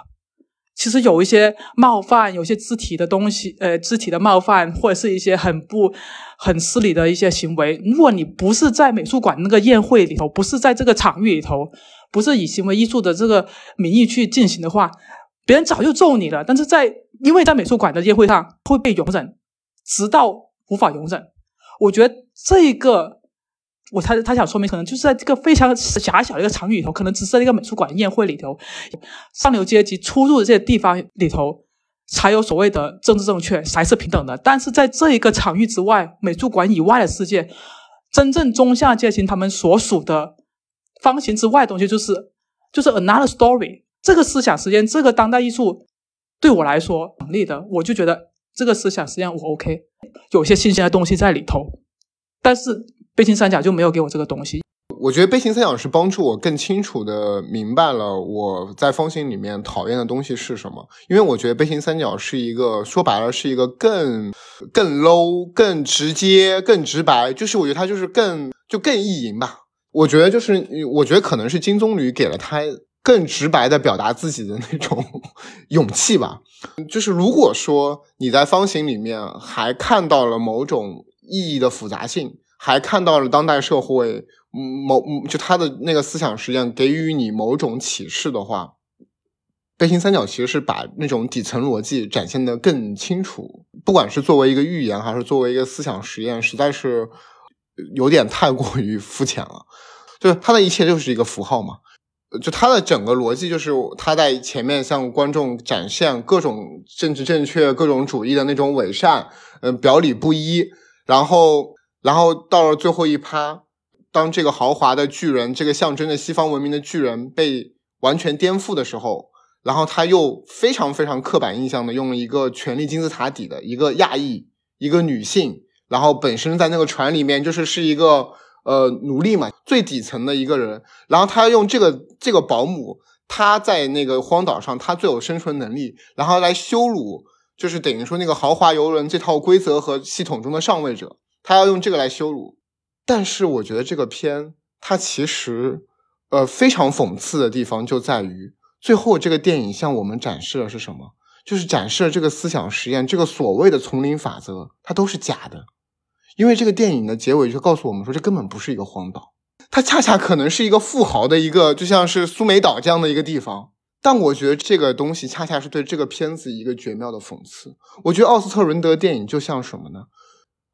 其实有一些冒犯，有些肢体的东西，呃，肢体的冒犯，或者是一些很不很失礼的一些行为。如果你不是在美术馆那个宴会里头，不是在这个场域里头，不是以行为艺术的这个名义去进行的话，别人早就揍你了。但是在因为在美术馆的宴会上会被容忍，直到无法容忍。我觉得这个。我他他想说明，可能就是在这个非常狭小的一个场域里头，可能只是在一个美术馆宴会里头，上流阶级出入的这些地方里头，才有所谓的政治正确，才是平等的。但是在这一个场域之外，美术馆以外的世界，真正中下阶级他们所属的方形之外的东西，就是就是 another story。这个思想实验，这个当代艺术对我来说成立的，我就觉得这个思想实验我 OK，有些新鲜的东西在里头，但是。背心三角就没有给我这个东西。我觉得背心三角是帮助我更清楚的明白了我在方形里面讨厌的东西是什么。因为我觉得背心三角是一个说白了是一个更更 low、更直接、更直白，就是我觉得它就是更就更意淫吧。我觉得就是我觉得可能是金棕榈给了他更直白的表达自己的那种 勇气吧。就是如果说你在方形里面还看到了某种意义的复杂性。还看到了当代社会某就他的那个思想实验给予你某种启示的话，背心三角其实是把那种底层逻辑展现的更清楚。不管是作为一个预言，还是作为一个思想实验，实在是有点太过于肤浅了。就是他的一切就是一个符号嘛，就他的整个逻辑就是他在前面向观众展现各种政治正确、各种主义的那种伪善，嗯，表里不一，然后。然后到了最后一趴，当这个豪华的巨人，这个象征着西方文明的巨人被完全颠覆的时候，然后他又非常非常刻板印象的用了一个权力金字塔底的一个亚裔，一个女性，然后本身在那个船里面就是是一个呃奴隶嘛，最底层的一个人，然后他用这个这个保姆，他在那个荒岛上他最有生存能力，然后来羞辱，就是等于说那个豪华游轮这套规则和系统中的上位者。他要用这个来羞辱，但是我觉得这个片它其实，呃，非常讽刺的地方就在于，最后这个电影向我们展示的是什么？就是展示了这个思想实验，这个所谓的丛林法则，它都是假的。因为这个电影的结尾就告诉我们说，这根本不是一个荒岛，它恰恰可能是一个富豪的一个，就像是苏梅岛这样的一个地方。但我觉得这个东西恰恰是对这个片子一个绝妙的讽刺。我觉得奥斯特伦德电影就像什么呢？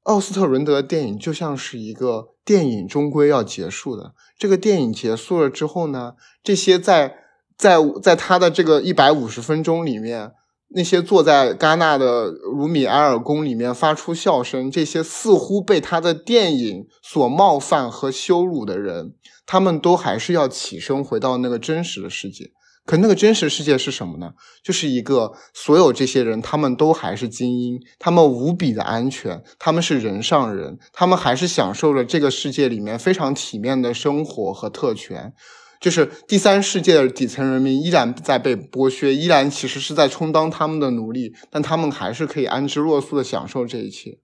奥斯特伦德的电影就像是一个电影，终归要结束的。这个电影结束了之后呢，这些在在在他的这个一百五十分钟里面，那些坐在戛纳的卢米埃尔宫里面发出笑声，这些似乎被他的电影所冒犯和羞辱的人，他们都还是要起身回到那个真实的世界。可那个真实世界是什么呢？就是一个所有这些人，他们都还是精英，他们无比的安全，他们是人上人，他们还是享受了这个世界里面非常体面的生活和特权。就是第三世界的底层人民依然在被剥削，依然其实是在充当他们的奴隶，但他们还是可以安之若素的享受这一切。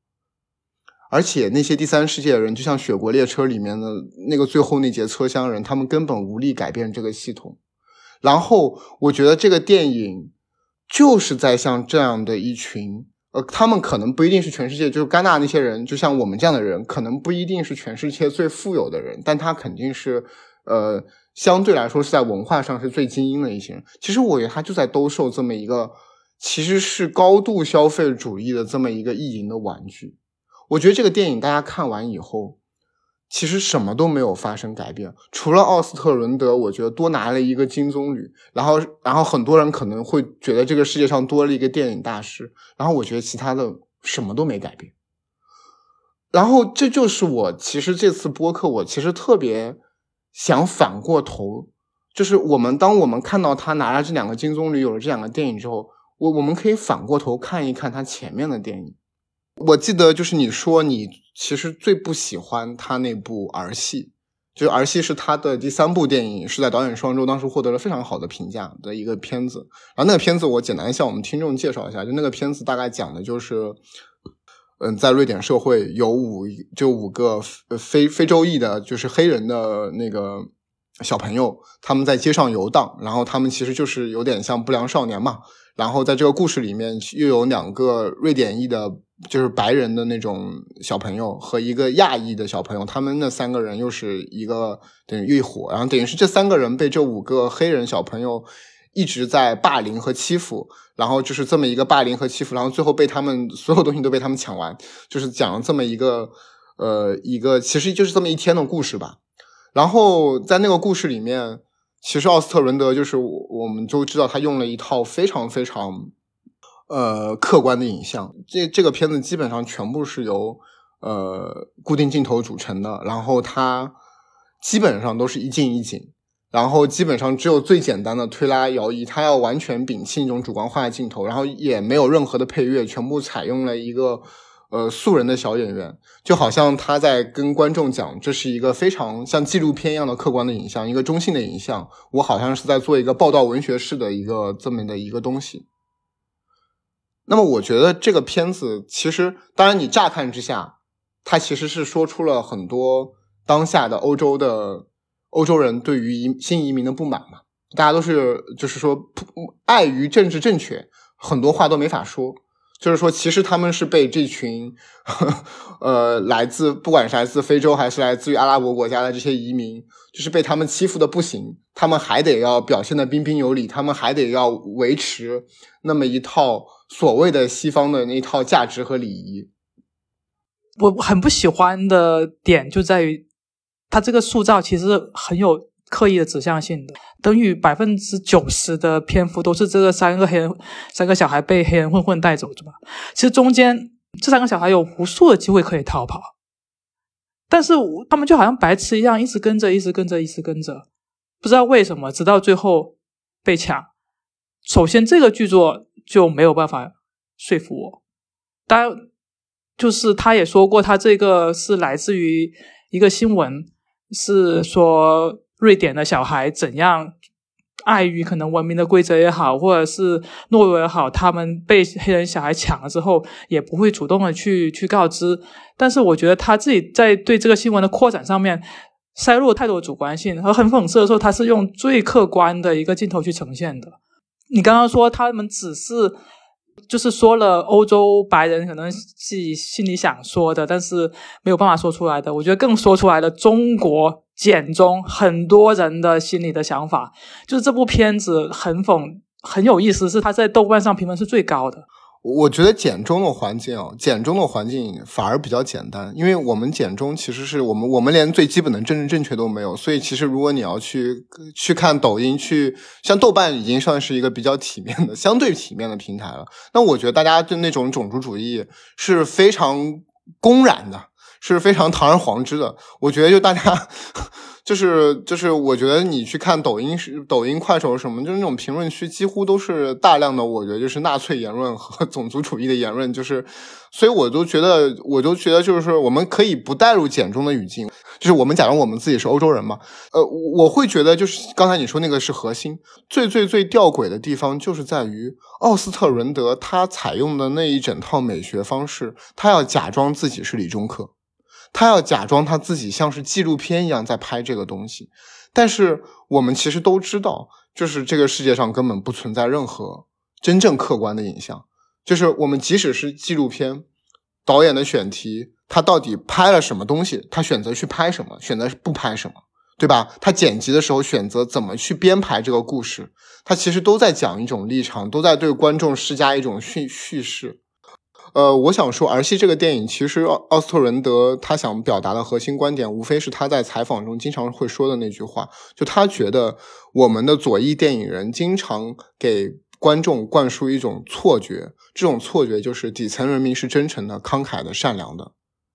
而且那些第三世界的人，就像《雪国列车》里面的那个最后那节车厢人，他们根本无力改变这个系统。然后我觉得这个电影就是在像这样的一群，呃，他们可能不一定是全世界，就是戛纳那些人，就像我们这样的人，可能不一定是全世界最富有的人，但他肯定是，呃，相对来说是在文化上是最精英的一些人。其实我觉得他就在兜售这么一个，其实是高度消费主义的这么一个意淫的玩具。我觉得这个电影大家看完以后。其实什么都没有发生改变，除了奥斯特伦德，我觉得多拿了一个金棕榈，然后，然后很多人可能会觉得这个世界上多了一个电影大师，然后我觉得其他的什么都没改变。然后这就是我其实这次播客，我其实特别想反过头，就是我们当我们看到他拿了这两个金棕榈，有了这两个电影之后，我我们可以反过头看一看他前面的电影。我记得就是你说你其实最不喜欢他那部儿戏，就是儿戏是他的第三部电影，是在导演双周当时获得了非常好的评价的一个片子。然后那个片子我简单向我们听众介绍一下，就那个片子大概讲的就是，嗯，在瑞典社会有五就五个非非洲裔的，就是黑人的那个小朋友，他们在街上游荡，然后他们其实就是有点像不良少年嘛。然后在这个故事里面又有两个瑞典裔的。就是白人的那种小朋友和一个亚裔的小朋友，他们那三个人又是一个等于一伙，然后等于是这三个人被这五个黑人小朋友一直在霸凌和欺负，然后就是这么一个霸凌和欺负，然后最后被他们所有东西都被他们抢完，就是讲了这么一个呃一个其实就是这么一天的故事吧。然后在那个故事里面，其实奥斯特伦德就是我我们都知道他用了一套非常非常。呃，客观的影像，这这个片子基本上全部是由呃固定镜头组成的，然后它基本上都是一镜一景，然后基本上只有最简单的推拉摇移，它要完全摒弃那种主观化的镜头，然后也没有任何的配乐，全部采用了一个呃素人的小演员，就好像他在跟观众讲，这是一个非常像纪录片一样的客观的影像，一个中性的影像，我好像是在做一个报道文学式的一个这么的一个东西。那么我觉得这个片子其实，当然你乍看之下，它其实是说出了很多当下的欧洲的欧洲人对于移新移民的不满嘛。大家都是就是说碍于政治正确，很多话都没法说。就是说，其实他们是被这群呃来自不管是来自非洲还是来自于阿拉伯国家的这些移民，就是被他们欺负的不行。他们还得要表现的彬彬有礼，他们还得要维持那么一套。所谓的西方的那套价值和礼仪，我很不喜欢的点就在于，他这个塑造其实很有刻意的指向性的，等于百分之九十的篇幅都是这个三个黑人三个小孩被黑人混混带走，是吧？其实中间这三个小孩有无数的机会可以逃跑，但是他们就好像白痴一样，一直跟着，一直跟着，一直跟着，不知道为什么，直到最后被抢。首先，这个剧作。就没有办法说服我。当然，就是他也说过，他这个是来自于一个新闻，是说瑞典的小孩怎样碍于可能文明的规则也好，或者是懦弱也好，他们被黑人小孩抢了之后，也不会主动的去去告知。但是，我觉得他自己在对这个新闻的扩展上面塞入太多主观性，和很讽刺的时候，他是用最客观的一个镜头去呈现的。你刚刚说他们只是，就是说了欧洲白人可能自己心里想说的，但是没有办法说出来的。我觉得更说出来了中国简中很多人的心里的想法。就是这部片子很讽很有意思，是他在豆瓣上评分是最高的。我觉得简中的环境哦，简中的环境反而比较简单，因为我们简中其实是我们我们连最基本的政治正确都没有，所以其实如果你要去去看抖音，去像豆瓣已经算是一个比较体面的、相对体面的平台了。那我觉得大家对那种种族主义是非常公然的，是非常堂而皇之的。我觉得就大家。就 是就是，我觉得你去看抖音是抖音、快手什么，就是那种评论区几乎都是大量的，我觉得就是纳粹言论和 种族主义的言论，就是，所以我都觉得，我都觉得就是我们可以不带入简中的语境，就是我们假如我们自己是欧洲人嘛，呃，我会觉得就是刚才你说那个是核心，最最最吊诡的地方就是在于奥斯特伦德他采用的那一整套美学方式，他要假装自己是李中克。他要假装他自己像是纪录片一样在拍这个东西，但是我们其实都知道，就是这个世界上根本不存在任何真正客观的影像。就是我们即使是纪录片，导演的选题，他到底拍了什么东西？他选择去拍什么？选择不拍什么？对吧？他剪辑的时候选择怎么去编排这个故事？他其实都在讲一种立场，都在对观众施加一种叙叙事。呃，我想说，《儿戏》这个电影，其实奥斯特伦德他想表达的核心观点，无非是他在采访中经常会说的那句话，就他觉得我们的左翼电影人经常给观众灌输一种错觉，这种错觉就是底层人民是真诚的、慷慨的、善良的，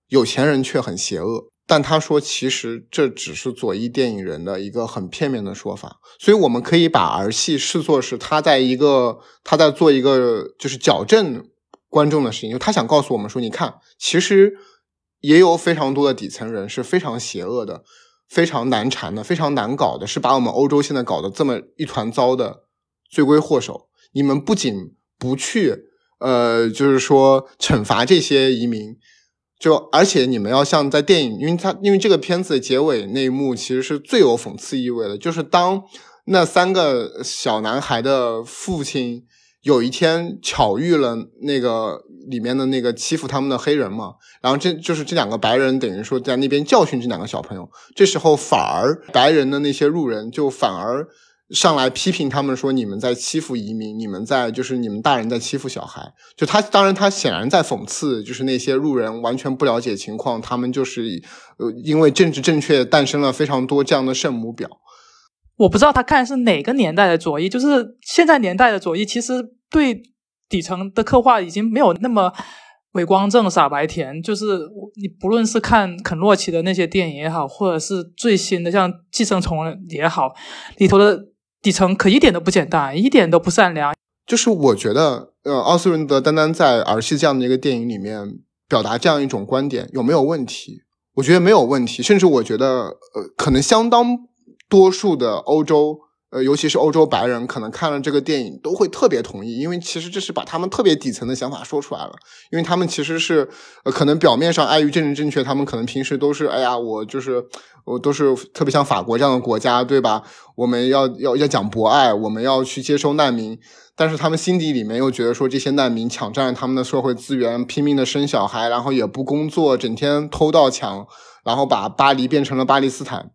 有钱人却很邪恶。但他说，其实这只是左翼电影人的一个很片面的说法，所以我们可以把儿戏视作是他在一个他在做一个就是矫正。观众的事情，就他想告诉我们说，你看，其实也有非常多的底层人是非常邪恶的、非常难缠的、非常难搞的，是把我们欧洲现在搞得这么一团糟的罪魁祸首。你们不仅不去，呃，就是说惩罚这些移民，就而且你们要像在电影，因为他因为这个片子的结尾那一幕其实是最有讽刺意味的，就是当那三个小男孩的父亲。有一天巧遇了那个里面的那个欺负他们的黑人嘛，然后这就是这两个白人等于说在那边教训这两个小朋友，这时候反而白人的那些路人就反而上来批评他们说你们在欺负移民，你们在就是你们大人在欺负小孩，就他当然他显然在讽刺，就是那些路人完全不了解情况，他们就是呃因为政治正确诞生了非常多这样的圣母婊。我不知道他看的是哪个年代的左翼，就是现在年代的左翼，其实对底层的刻画已经没有那么伟光正、傻白甜。就是你不论是看肯洛奇的那些电影也好，或者是最新的像《寄生虫》也好，里头的底层可一点都不简单，一点都不善良。就是我觉得，呃，奥斯伦德单单在儿戏这样的一个电影里面表达这样一种观点有没有问题？我觉得没有问题，甚至我觉得，呃，可能相当。多数的欧洲，呃，尤其是欧洲白人，可能看了这个电影都会特别同意，因为其实这是把他们特别底层的想法说出来了。因为他们其实是，呃，可能表面上碍于政治正确，他们可能平时都是，哎呀，我就是我都是特别像法国这样的国家，对吧？我们要要要讲博爱，我们要去接收难民，但是他们心底里面又觉得说这些难民抢占他们的社会资源，拼命的生小孩，然后也不工作，整天偷盗抢，然后把巴黎变成了巴黎斯坦。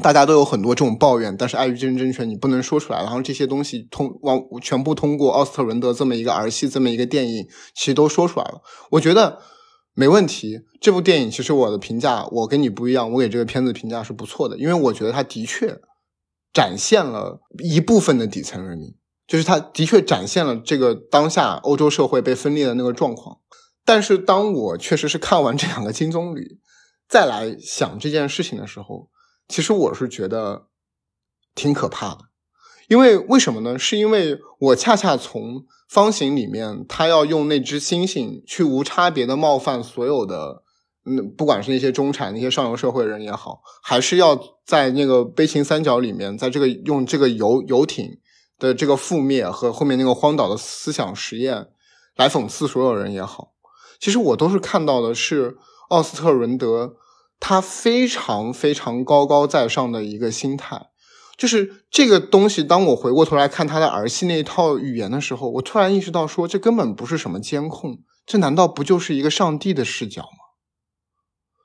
大家都有很多这种抱怨，但是碍于政治正确，你不能说出来。然后这些东西通往全部通过奥斯特伦德这么一个儿戏，这么一个电影，其实都说出来了。我觉得没问题。这部电影其实我的评价，我跟你不一样，我给这个片子评价是不错的，因为我觉得它的确展现了一部分的底层人民，就是它的确展现了这个当下欧洲社会被分裂的那个状况。但是当我确实是看完这两个金棕榈，再来想这件事情的时候。其实我是觉得挺可怕的，因为为什么呢？是因为我恰恰从方形里面，他要用那只猩猩去无差别的冒犯所有的，嗯，不管是那些中产、那些上流社会人也好，还是要在那个悲情三角里面，在这个用这个游游艇的这个覆灭和后面那个荒岛的思想实验来讽刺所有人也好，其实我都是看到的是奥斯特伦德。他非常非常高高在上的一个心态，就是这个东西。当我回过头来看他的儿戏那一套语言的时候，我突然意识到，说这根本不是什么监控，这难道不就是一个上帝的视角吗？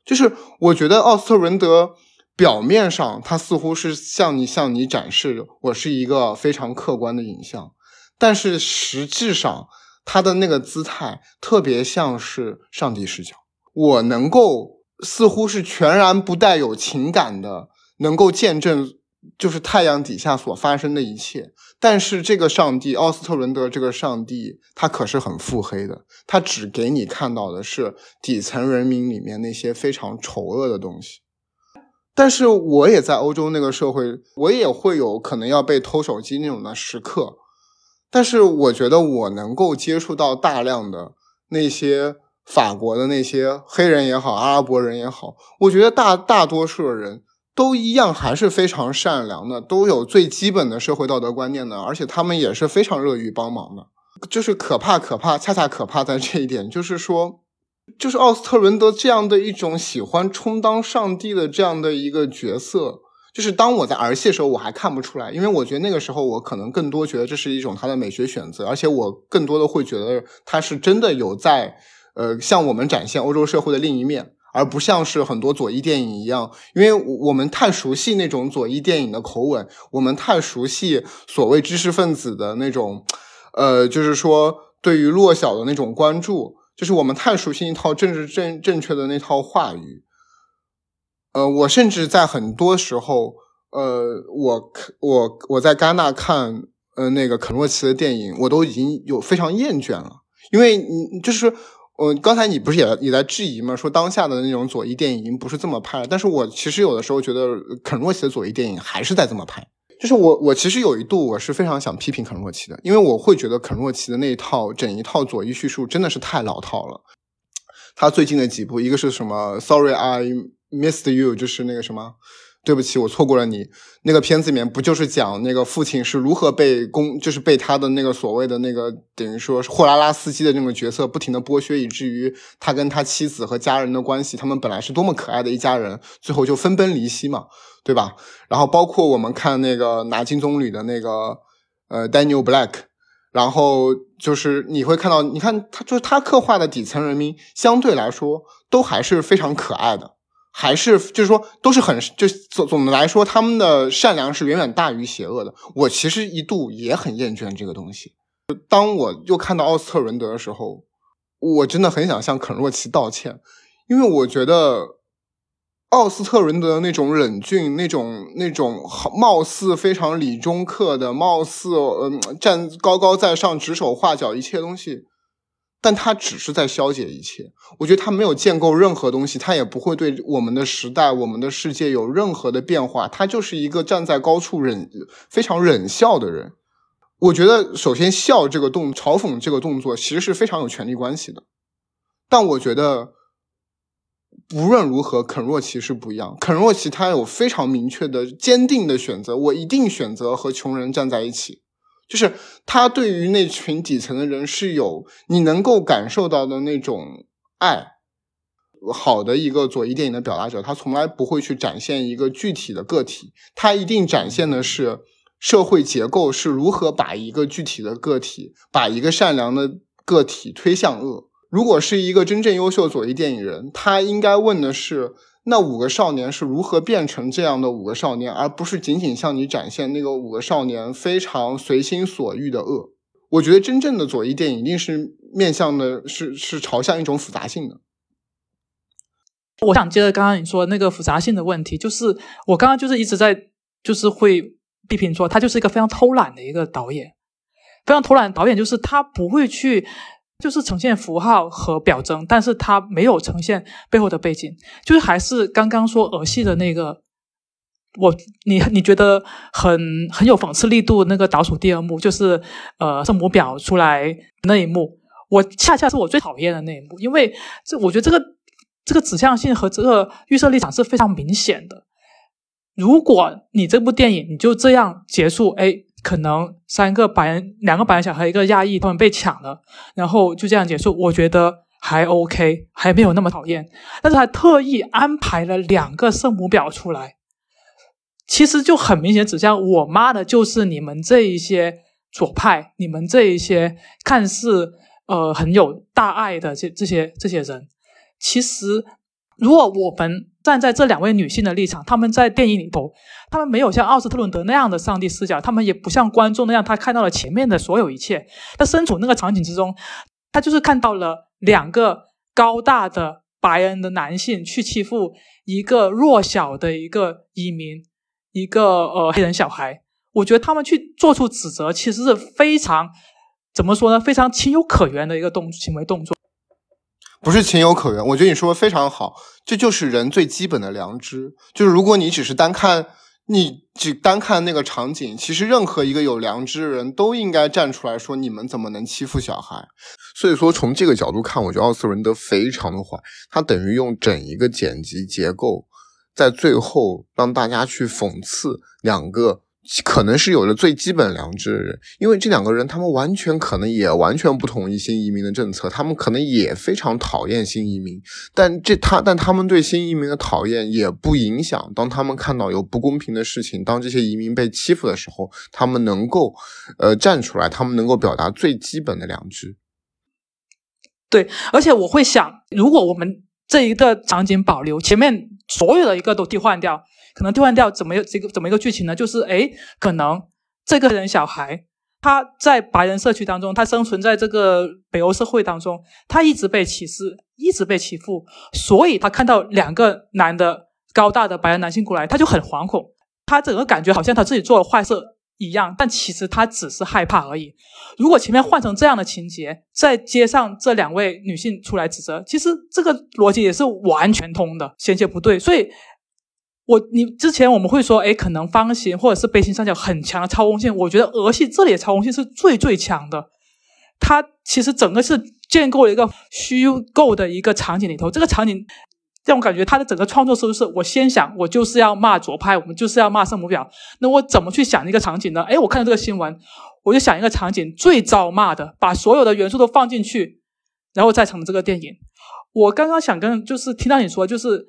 就是我觉得奥斯特伦德表面上他似乎是向你向你展示我是一个非常客观的影像，但是实质上他的那个姿态特别像是上帝视角，我能够。似乎是全然不带有情感的，能够见证就是太阳底下所发生的一切。但是这个上帝奥斯特伦德这个上帝，他可是很腹黑的，他只给你看到的是底层人民里面那些非常丑恶的东西。但是我也在欧洲那个社会，我也会有可能要被偷手机那种的时刻。但是我觉得我能够接触到大量的那些。法国的那些黑人也好，阿拉伯人也好，我觉得大大多数的人都一样，还是非常善良的，都有最基本的社会道德观念的，而且他们也是非常乐于帮忙的。就是可怕，可怕，恰恰可怕在这一点，就是说，就是奥斯特伦德这样的一种喜欢充当上帝的这样的一个角色，就是当我在儿戏的时候，我还看不出来，因为我觉得那个时候我可能更多觉得这是一种他的美学选择，而且我更多的会觉得他是真的有在。呃，向我们展现欧洲社会的另一面，而不像是很多左翼电影一样，因为我们太熟悉那种左翼电影的口吻，我们太熟悉所谓知识分子的那种，呃，就是说对于弱小的那种关注，就是我们太熟悉一套政治正正确的那套话语。呃，我甚至在很多时候，呃，我我我在戛纳看呃那个肯洛奇的电影，我都已经有非常厌倦了，因为你就是。我，刚才你不是也也在质疑吗？说当下的那种左翼电影已经不是这么拍了。但是我其实有的时候觉得肯洛奇的左翼电影还是在这么拍。就是我我其实有一度我是非常想批评肯洛奇的，因为我会觉得肯洛奇的那一套整一套左翼叙述真的是太老套了。他最近的几部，一个是什么？Sorry I missed you，就是那个什么。对不起，我错过了你。那个片子里面不就是讲那个父亲是如何被公，就是被他的那个所谓的那个等于说霍拉拉斯基的那个角色不停的剥削，以至于他跟他妻子和家人的关系，他们本来是多么可爱的一家人，最后就分崩离析嘛，对吧？然后包括我们看那个拿金棕榈的那个呃 Daniel Black，然后就是你会看到，你看他就是他刻画的底层人民，相对来说都还是非常可爱的。还是就是说，都是很就总总的来说，他们的善良是远远大于邪恶的。我其实一度也很厌倦这个东西。当我又看到奥斯特伦德的时候，我真的很想向肯洛奇道歉，因为我觉得奥斯特伦德那种冷峻、那种那种貌似非常理中客的、貌似嗯站高高在上、指手画脚一切东西。但他只是在消解一切，我觉得他没有建构任何东西，他也不会对我们的时代、我们的世界有任何的变化。他就是一个站在高处忍、非常忍笑的人。我觉得，首先笑这个动、嘲讽这个动作，其实是非常有权力关系的。但我觉得，无论如何，肯若奇是不一样。肯若奇他有非常明确的、坚定的选择，我一定选择和穷人站在一起。就是他对于那群底层的人是有你能够感受到的那种爱，好的一个左翼电影的表达者，他从来不会去展现一个具体的个体，他一定展现的是社会结构是如何把一个具体的个体，把一个善良的个体推向恶。如果是一个真正优秀左翼电影人，他应该问的是。那五个少年是如何变成这样的五个少年，而不是仅仅向你展现那个五个少年非常随心所欲的恶？我觉得真正的左翼电影一定是面向的，是是朝向一种复杂性的。我想接着刚刚你说那个复杂性的问题，就是我刚刚就是一直在就是会批评说他就是一个非常偷懒的一个导演，非常偷懒导演就是他不会去。就是呈现符号和表征，但是它没有呈现背后的背景，就是还是刚刚说儿戏的那个，我你你觉得很很有讽刺力度那个倒数第二幕，就是呃圣母婊出来那一幕，我恰恰是我最讨厌的那一幕，因为这我觉得这个这个指向性和这个预设立场是非常明显的。如果你这部电影你就这样结束，哎。可能三个白人、两个白人小孩、一个亚裔，他们被抢了，然后就这样结束。我觉得还 OK，还没有那么讨厌。但是他特意安排了两个圣母婊出来，其实就很明显指向我妈的就是你们这一些左派，你们这一些看似呃很有大爱的这这些这些人。其实，如果我们站在这两位女性的立场，他们在电影里头，他们没有像奥斯特伦德那样的上帝视角，他们也不像观众那样，他看到了前面的所有一切。他身处那个场景之中，他就是看到了两个高大的白人的男性去欺负一个弱小的一个移民，一个呃黑人小孩。我觉得他们去做出指责，其实是非常怎么说呢？非常情有可原的一个动行为动作。不是情有可原，我觉得你说的非常好，这就是人最基本的良知。就是如果你只是单看，你只单看那个场景，其实任何一个有良知的人都应该站出来说：你们怎么能欺负小孩？所以说，从这个角度看，我觉得奥斯伦德非常的坏，他等于用整一个剪辑结构，在最后让大家去讽刺两个。可能是有着最基本良知的人，因为这两个人，他们完全可能也完全不同意新移民的政策，他们可能也非常讨厌新移民，但这他但他们对新移民的讨厌也不影响，当他们看到有不公平的事情，当这些移民被欺负的时候，他们能够呃站出来，他们能够表达最基本的良知。对，而且我会想，如果我们这一个场景保留，前面所有的一个都替换掉。可能替换掉怎么这个怎么一个剧情呢？就是哎，可能这个人小孩，他在白人社区当中，他生存在这个北欧社会当中，他一直被歧视，一直被欺负，所以他看到两个男的高大的白人男性过来，他就很惶恐，他整个感觉好像他自己做了坏事一样，但其实他只是害怕而已。如果前面换成这样的情节，在街上这两位女性出来指责，其实这个逻辑也是完全通的，衔接不对，所以。我你之前我们会说，哎，可能方形或者是背心三角很强的操控性，我觉得俄系这里的操控性是最最强的。它其实整个是建构了一个虚构的一个场景里头，这个场景让我感觉它的整个创作思路是？我先想，我就是要骂左派，我们就是要骂圣母婊，那我怎么去想一个场景呢？哎，我看到这个新闻，我就想一个场景最遭骂的，把所有的元素都放进去，然后再成这个电影。我刚刚想跟就是听到你说就是。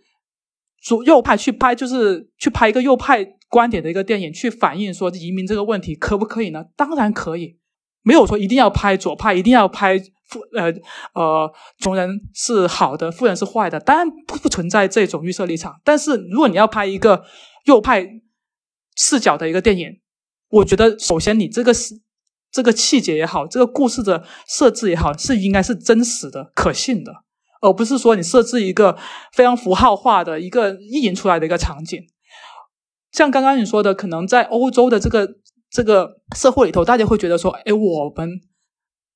左右派去拍，就是去拍一个右派观点的一个电影，去反映说移民这个问题可不可以呢？当然可以，没有说一定要拍左派，一定要拍富呃呃穷人是好的，富人是坏的，当然不不存在这种预设立场。但是如果你要拍一个右派视角的一个电影，我觉得首先你这个是这个细节也好，这个故事的设置也好，是应该是真实的、可信的。而不是说你设置一个非常符号化的一个意淫出来的一个场景，像刚刚你说的，可能在欧洲的这个这个社会里头，大家会觉得说，哎，我们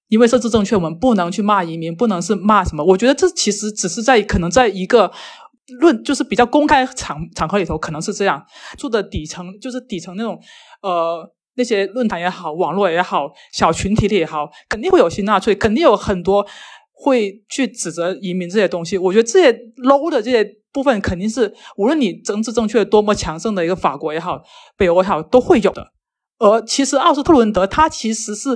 因为设置正确，我们不能去骂移民，不能是骂什么。我觉得这其实只是在可能在一个论，就是比较公开场场合里头，可能是这样做的底层，就是底层那种呃那些论坛也好，网络也好，小群体里也好，肯定会有新纳粹，肯定有很多。会去指责移民这些东西，我觉得这些 low 的这些部分肯定是无论你政治正确多么强盛的一个法国也好，北欧也好都会有的。而其实奥斯特伦德他其实是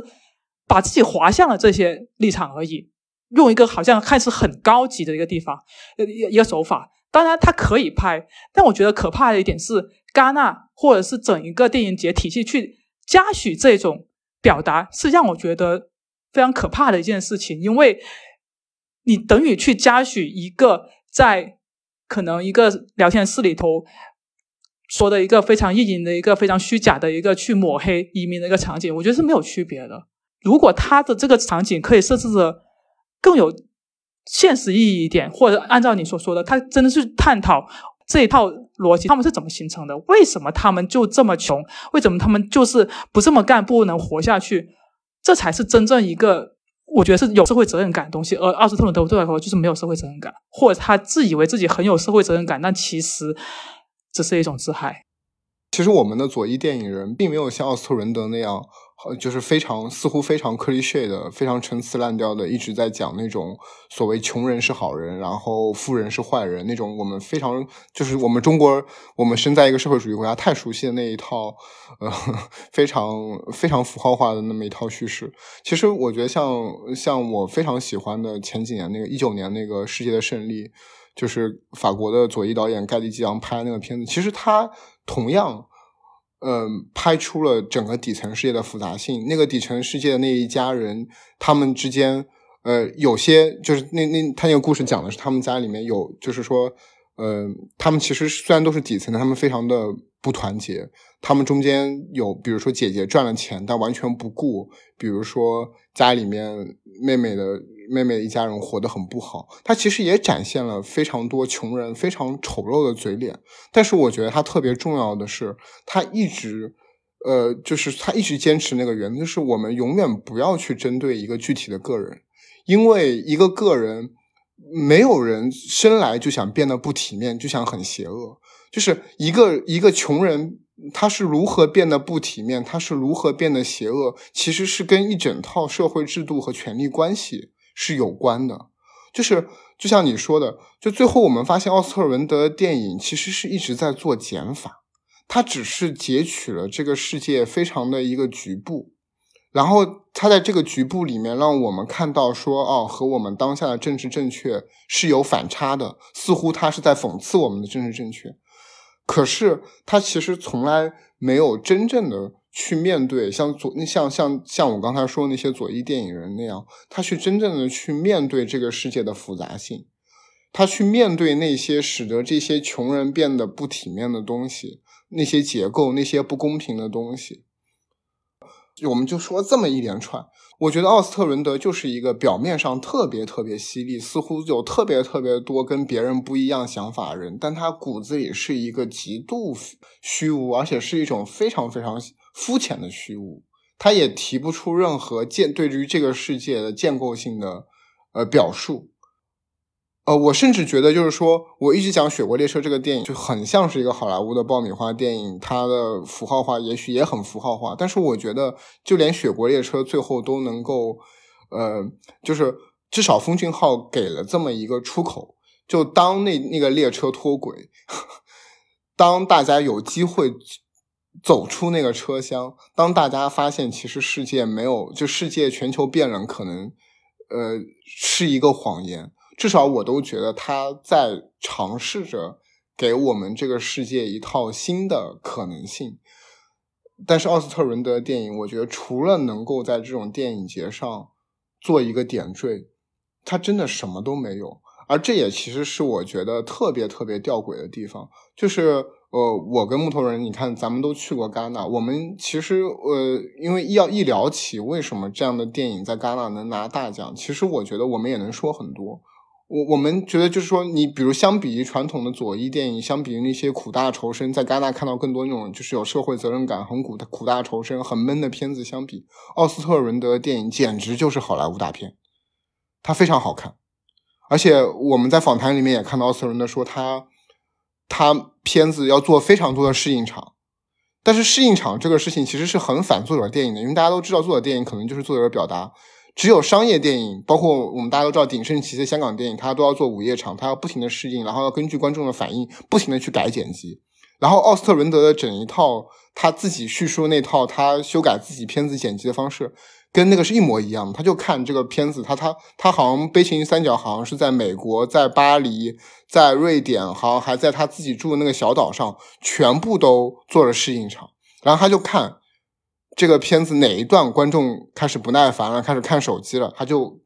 把自己滑向了这些立场而已，用一个好像看似很高级的一个地方一一个手法。当然他可以拍，但我觉得可怕的一点是戛纳或者是整一个电影节体系去嘉许这种表达，是让我觉得非常可怕的一件事情，因为。你等于去嘉许一个在可能一个聊天室里头说的一个非常意淫的一个非常虚假的一个去抹黑移民的一个场景，我觉得是没有区别的。如果他的这个场景可以设置的更有现实意义一点，或者按照你所说的，他真的是探讨这一套逻辑，他们是怎么形成的？为什么他们就这么穷？为什么他们就是不这么干不能活下去？这才是真正一个。我觉得是有社会责任感的东西，而奥斯特伦德对我来说就是没有社会责任感，或者他自以为自己很有社会责任感，但其实只是一种自嗨。其实我们的左翼电影人并没有像奥斯特伦德那样。呃，就是非常似乎非常 cliche 的，非常陈词滥调的，一直在讲那种所谓穷人是好人，然后富人是坏人那种。我们非常就是我们中国，我们身在一个社会主义国家，太熟悉的那一套，呃，非常非常符号化的那么一套叙事。其实我觉得，像像我非常喜欢的前几年那个一九年那个世界的胜利，就是法国的左翼导演盖利基昂拍那个片子，其实他同样。嗯，拍出了整个底层世界的复杂性。那个底层世界的那一家人，他们之间，呃，有些就是那那他那个故事讲的是他们家里面有，就是说，呃，他们其实虽然都是底层的，他们非常的不团结。他们中间有，比如说姐姐赚了钱，但完全不顾；比如说家里面妹妹的。妹妹一家人活得很不好，他其实也展现了非常多穷人非常丑陋的嘴脸。但是我觉得他特别重要的是，他一直，呃，就是他一直坚持那个原则，就是我们永远不要去针对一个具体的个人，因为一个个人，没有人生来就想变得不体面，就想很邪恶。就是一个一个穷人。他是如何变得不体面？他是如何变得邪恶？其实是跟一整套社会制度和权力关系。是有关的，就是就像你说的，就最后我们发现奥斯特伦德的电影其实是一直在做减法，他只是截取了这个世界非常的一个局部，然后他在这个局部里面让我们看到说，哦，和我们当下的政治正确是有反差的，似乎他是在讽刺我们的政治正确，可是他其实从来没有真正的。去面对像左那像像像我刚才说那些左翼电影人那样，他去真正的去面对这个世界的复杂性，他去面对那些使得这些穷人变得不体面的东西，那些结构那些不公平的东西。我们就说这么一连串。我觉得奥斯特伦德就是一个表面上特别特别犀利，似乎有特别特别多跟别人不一样想法人，但他骨子里是一个极度虚无，而且是一种非常非常肤浅的虚无。他也提不出任何建对于这个世界的建构性的呃表述。呃，我甚至觉得，就是说，我一直讲《雪国列车》这个电影就很像是一个好莱坞的爆米花电影，它的符号化也许也很符号化，但是我觉得，就连《雪国列车》最后都能够，呃，就是至少风俊号给了这么一个出口，就当那那个列车脱轨，当大家有机会走出那个车厢，当大家发现其实世界没有，就世界全球变冷可能，呃，是一个谎言。至少我都觉得他在尝试着给我们这个世界一套新的可能性。但是奥斯特伦德的电影，我觉得除了能够在这种电影节上做一个点缀，他真的什么都没有。而这也其实是我觉得特别特别吊诡的地方，就是。呃，我跟木头人，你看，咱们都去过戛纳。我们其实，呃，因为要一聊起为什么这样的电影在戛纳能拿大奖，其实我觉得我们也能说很多。我我们觉得就是说，你比如相比于传统的左翼电影，相比于那些苦大仇深，在戛纳看到更多那种就是有社会责任感、很苦的苦大仇深、很闷的片子相比，奥斯特伦德的电影简直就是好莱坞大片，它非常好看。而且我们在访谈里面也看到奥斯特伦德说他。他片子要做非常多的试映场，但是试映场这个事情其实是很反作者电影的，因为大家都知道作者电影可能就是作者的表达。只有商业电影，包括我们大家都知道鼎盛期的香港电影，它都要做午夜场，它要不停的试映，然后要根据观众的反应不停的去改剪辑。然后奥斯特伦德的整一套他自己叙述那套他修改自己片子剪辑的方式。跟那个是一模一样的，他就看这个片子，他他他好像悲情三角好像是在美国，在巴黎，在瑞典，好像还在他自己住的那个小岛上，全部都做了试映场，然后他就看这个片子哪一段观众开始不耐烦了，开始看手机了，他就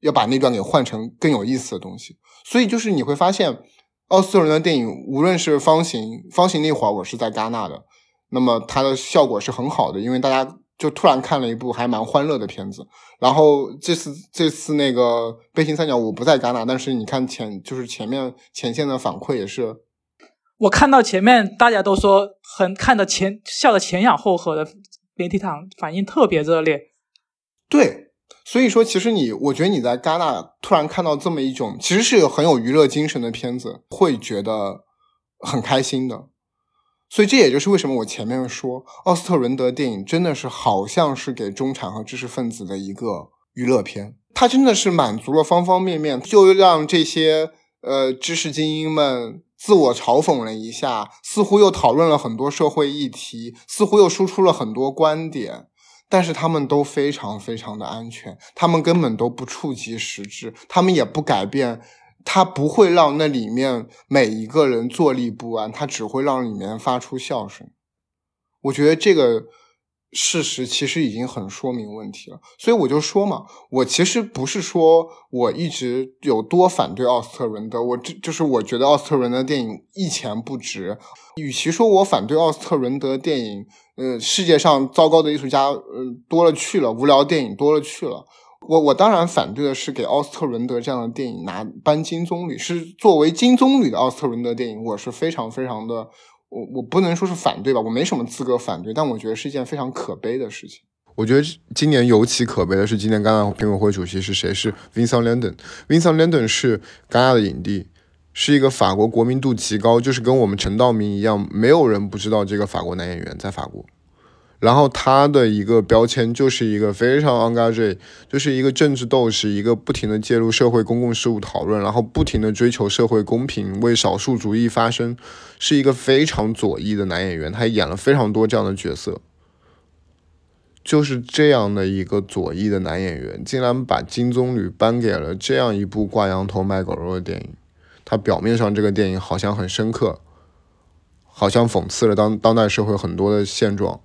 要把那段给换成更有意思的东西。所以就是你会发现，奥斯特伦的电影，无论是方形，方形那会儿我是在戛纳的，那么它的效果是很好的，因为大家。就突然看了一部还蛮欢乐的片子，然后这次这次那个《悲情三角》我不在戛纳，但是你看前就是前面前线的反馈也是，我看到前面大家都说很看的前笑的前仰后合的媒体场反应特别热烈，对，所以说其实你我觉得你在戛纳突然看到这么一种其实是有很有娱乐精神的片子，会觉得很开心的。所以这也就是为什么我前面说奥斯特伦德电影真的是好像是给中产和知识分子的一个娱乐片，它真的是满足了方方面面，就让这些呃知识精英们自我嘲讽了一下，似乎又讨论了很多社会议题，似乎又输出了很多观点，但是他们都非常非常的安全，他们根本都不触及实质，他们也不改变。他不会让那里面每一个人坐立不安，他只会让里面发出笑声。我觉得这个事实其实已经很说明问题了。所以我就说嘛，我其实不是说我一直有多反对奥斯特伦德，我这就是我觉得奥斯特伦德电影一钱不值。与其说我反对奥斯特伦德电影，呃，世界上糟糕的艺术家，呃，多了去了，无聊电影多了去了。我我当然反对的是给奥斯特伦德这样的电影拿颁金棕榈，是作为金棕榈的奥斯特伦德电影，我是非常非常的，我我不能说是反对吧，我没什么资格反对，但我觉得是一件非常可悲的事情。我觉得今年尤其可悲的是，今年戛纳评委会主席是谁？是 Vincent Landon。Vincent Landon 是戛纳的影帝，是一个法国国民度极高，就是跟我们陈道明一样，没有人不知道这个法国男演员在法国。然后他的一个标签就是一个非常 engage，就是一个政治斗士，一个不停的介入社会公共事务讨论，然后不停的追求社会公平，为少数主义发声，是一个非常左翼的男演员。他演了非常多这样的角色，就是这样的一个左翼的男演员，竟然把金棕榈颁给了这样一部挂羊头卖狗肉的电影。他表面上这个电影好像很深刻，好像讽刺了当当代社会很多的现状。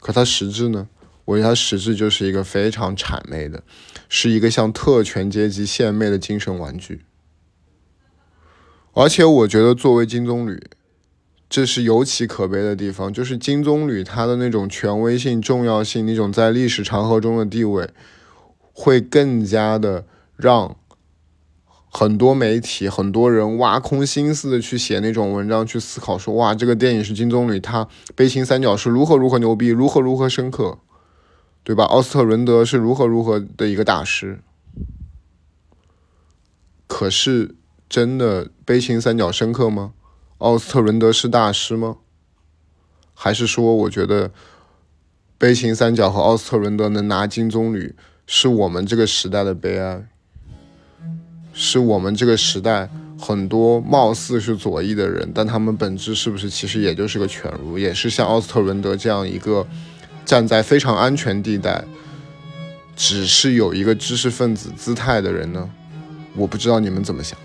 可它实质呢？我觉得它实质就是一个非常谄媚的，是一个向特权阶级献媚的精神玩具。而且我觉得，作为金棕榈，这是尤其可悲的地方，就是金棕榈它的那种权威性、重要性，那种在历史长河中的地位，会更加的让很多媒体、很多人挖空心思的去写那种文章，去思考说，哇，这个电影是金棕榈，它悲情三角是如何如何牛逼，如何如何深刻，对吧？奥斯特伦德是如何如何的一个大师，可是真的悲情三角深刻吗？奥斯特伦德是大师吗？还是说，我觉得悲情三角和奥斯特伦德能拿金棕榈，是我们这个时代的悲哀，是我们这个时代很多貌似是左翼的人，但他们本质是不是其实也就是个犬儒，也是像奥斯特伦德这样一个站在非常安全地带，只是有一个知识分子姿态的人呢？我不知道你们怎么想。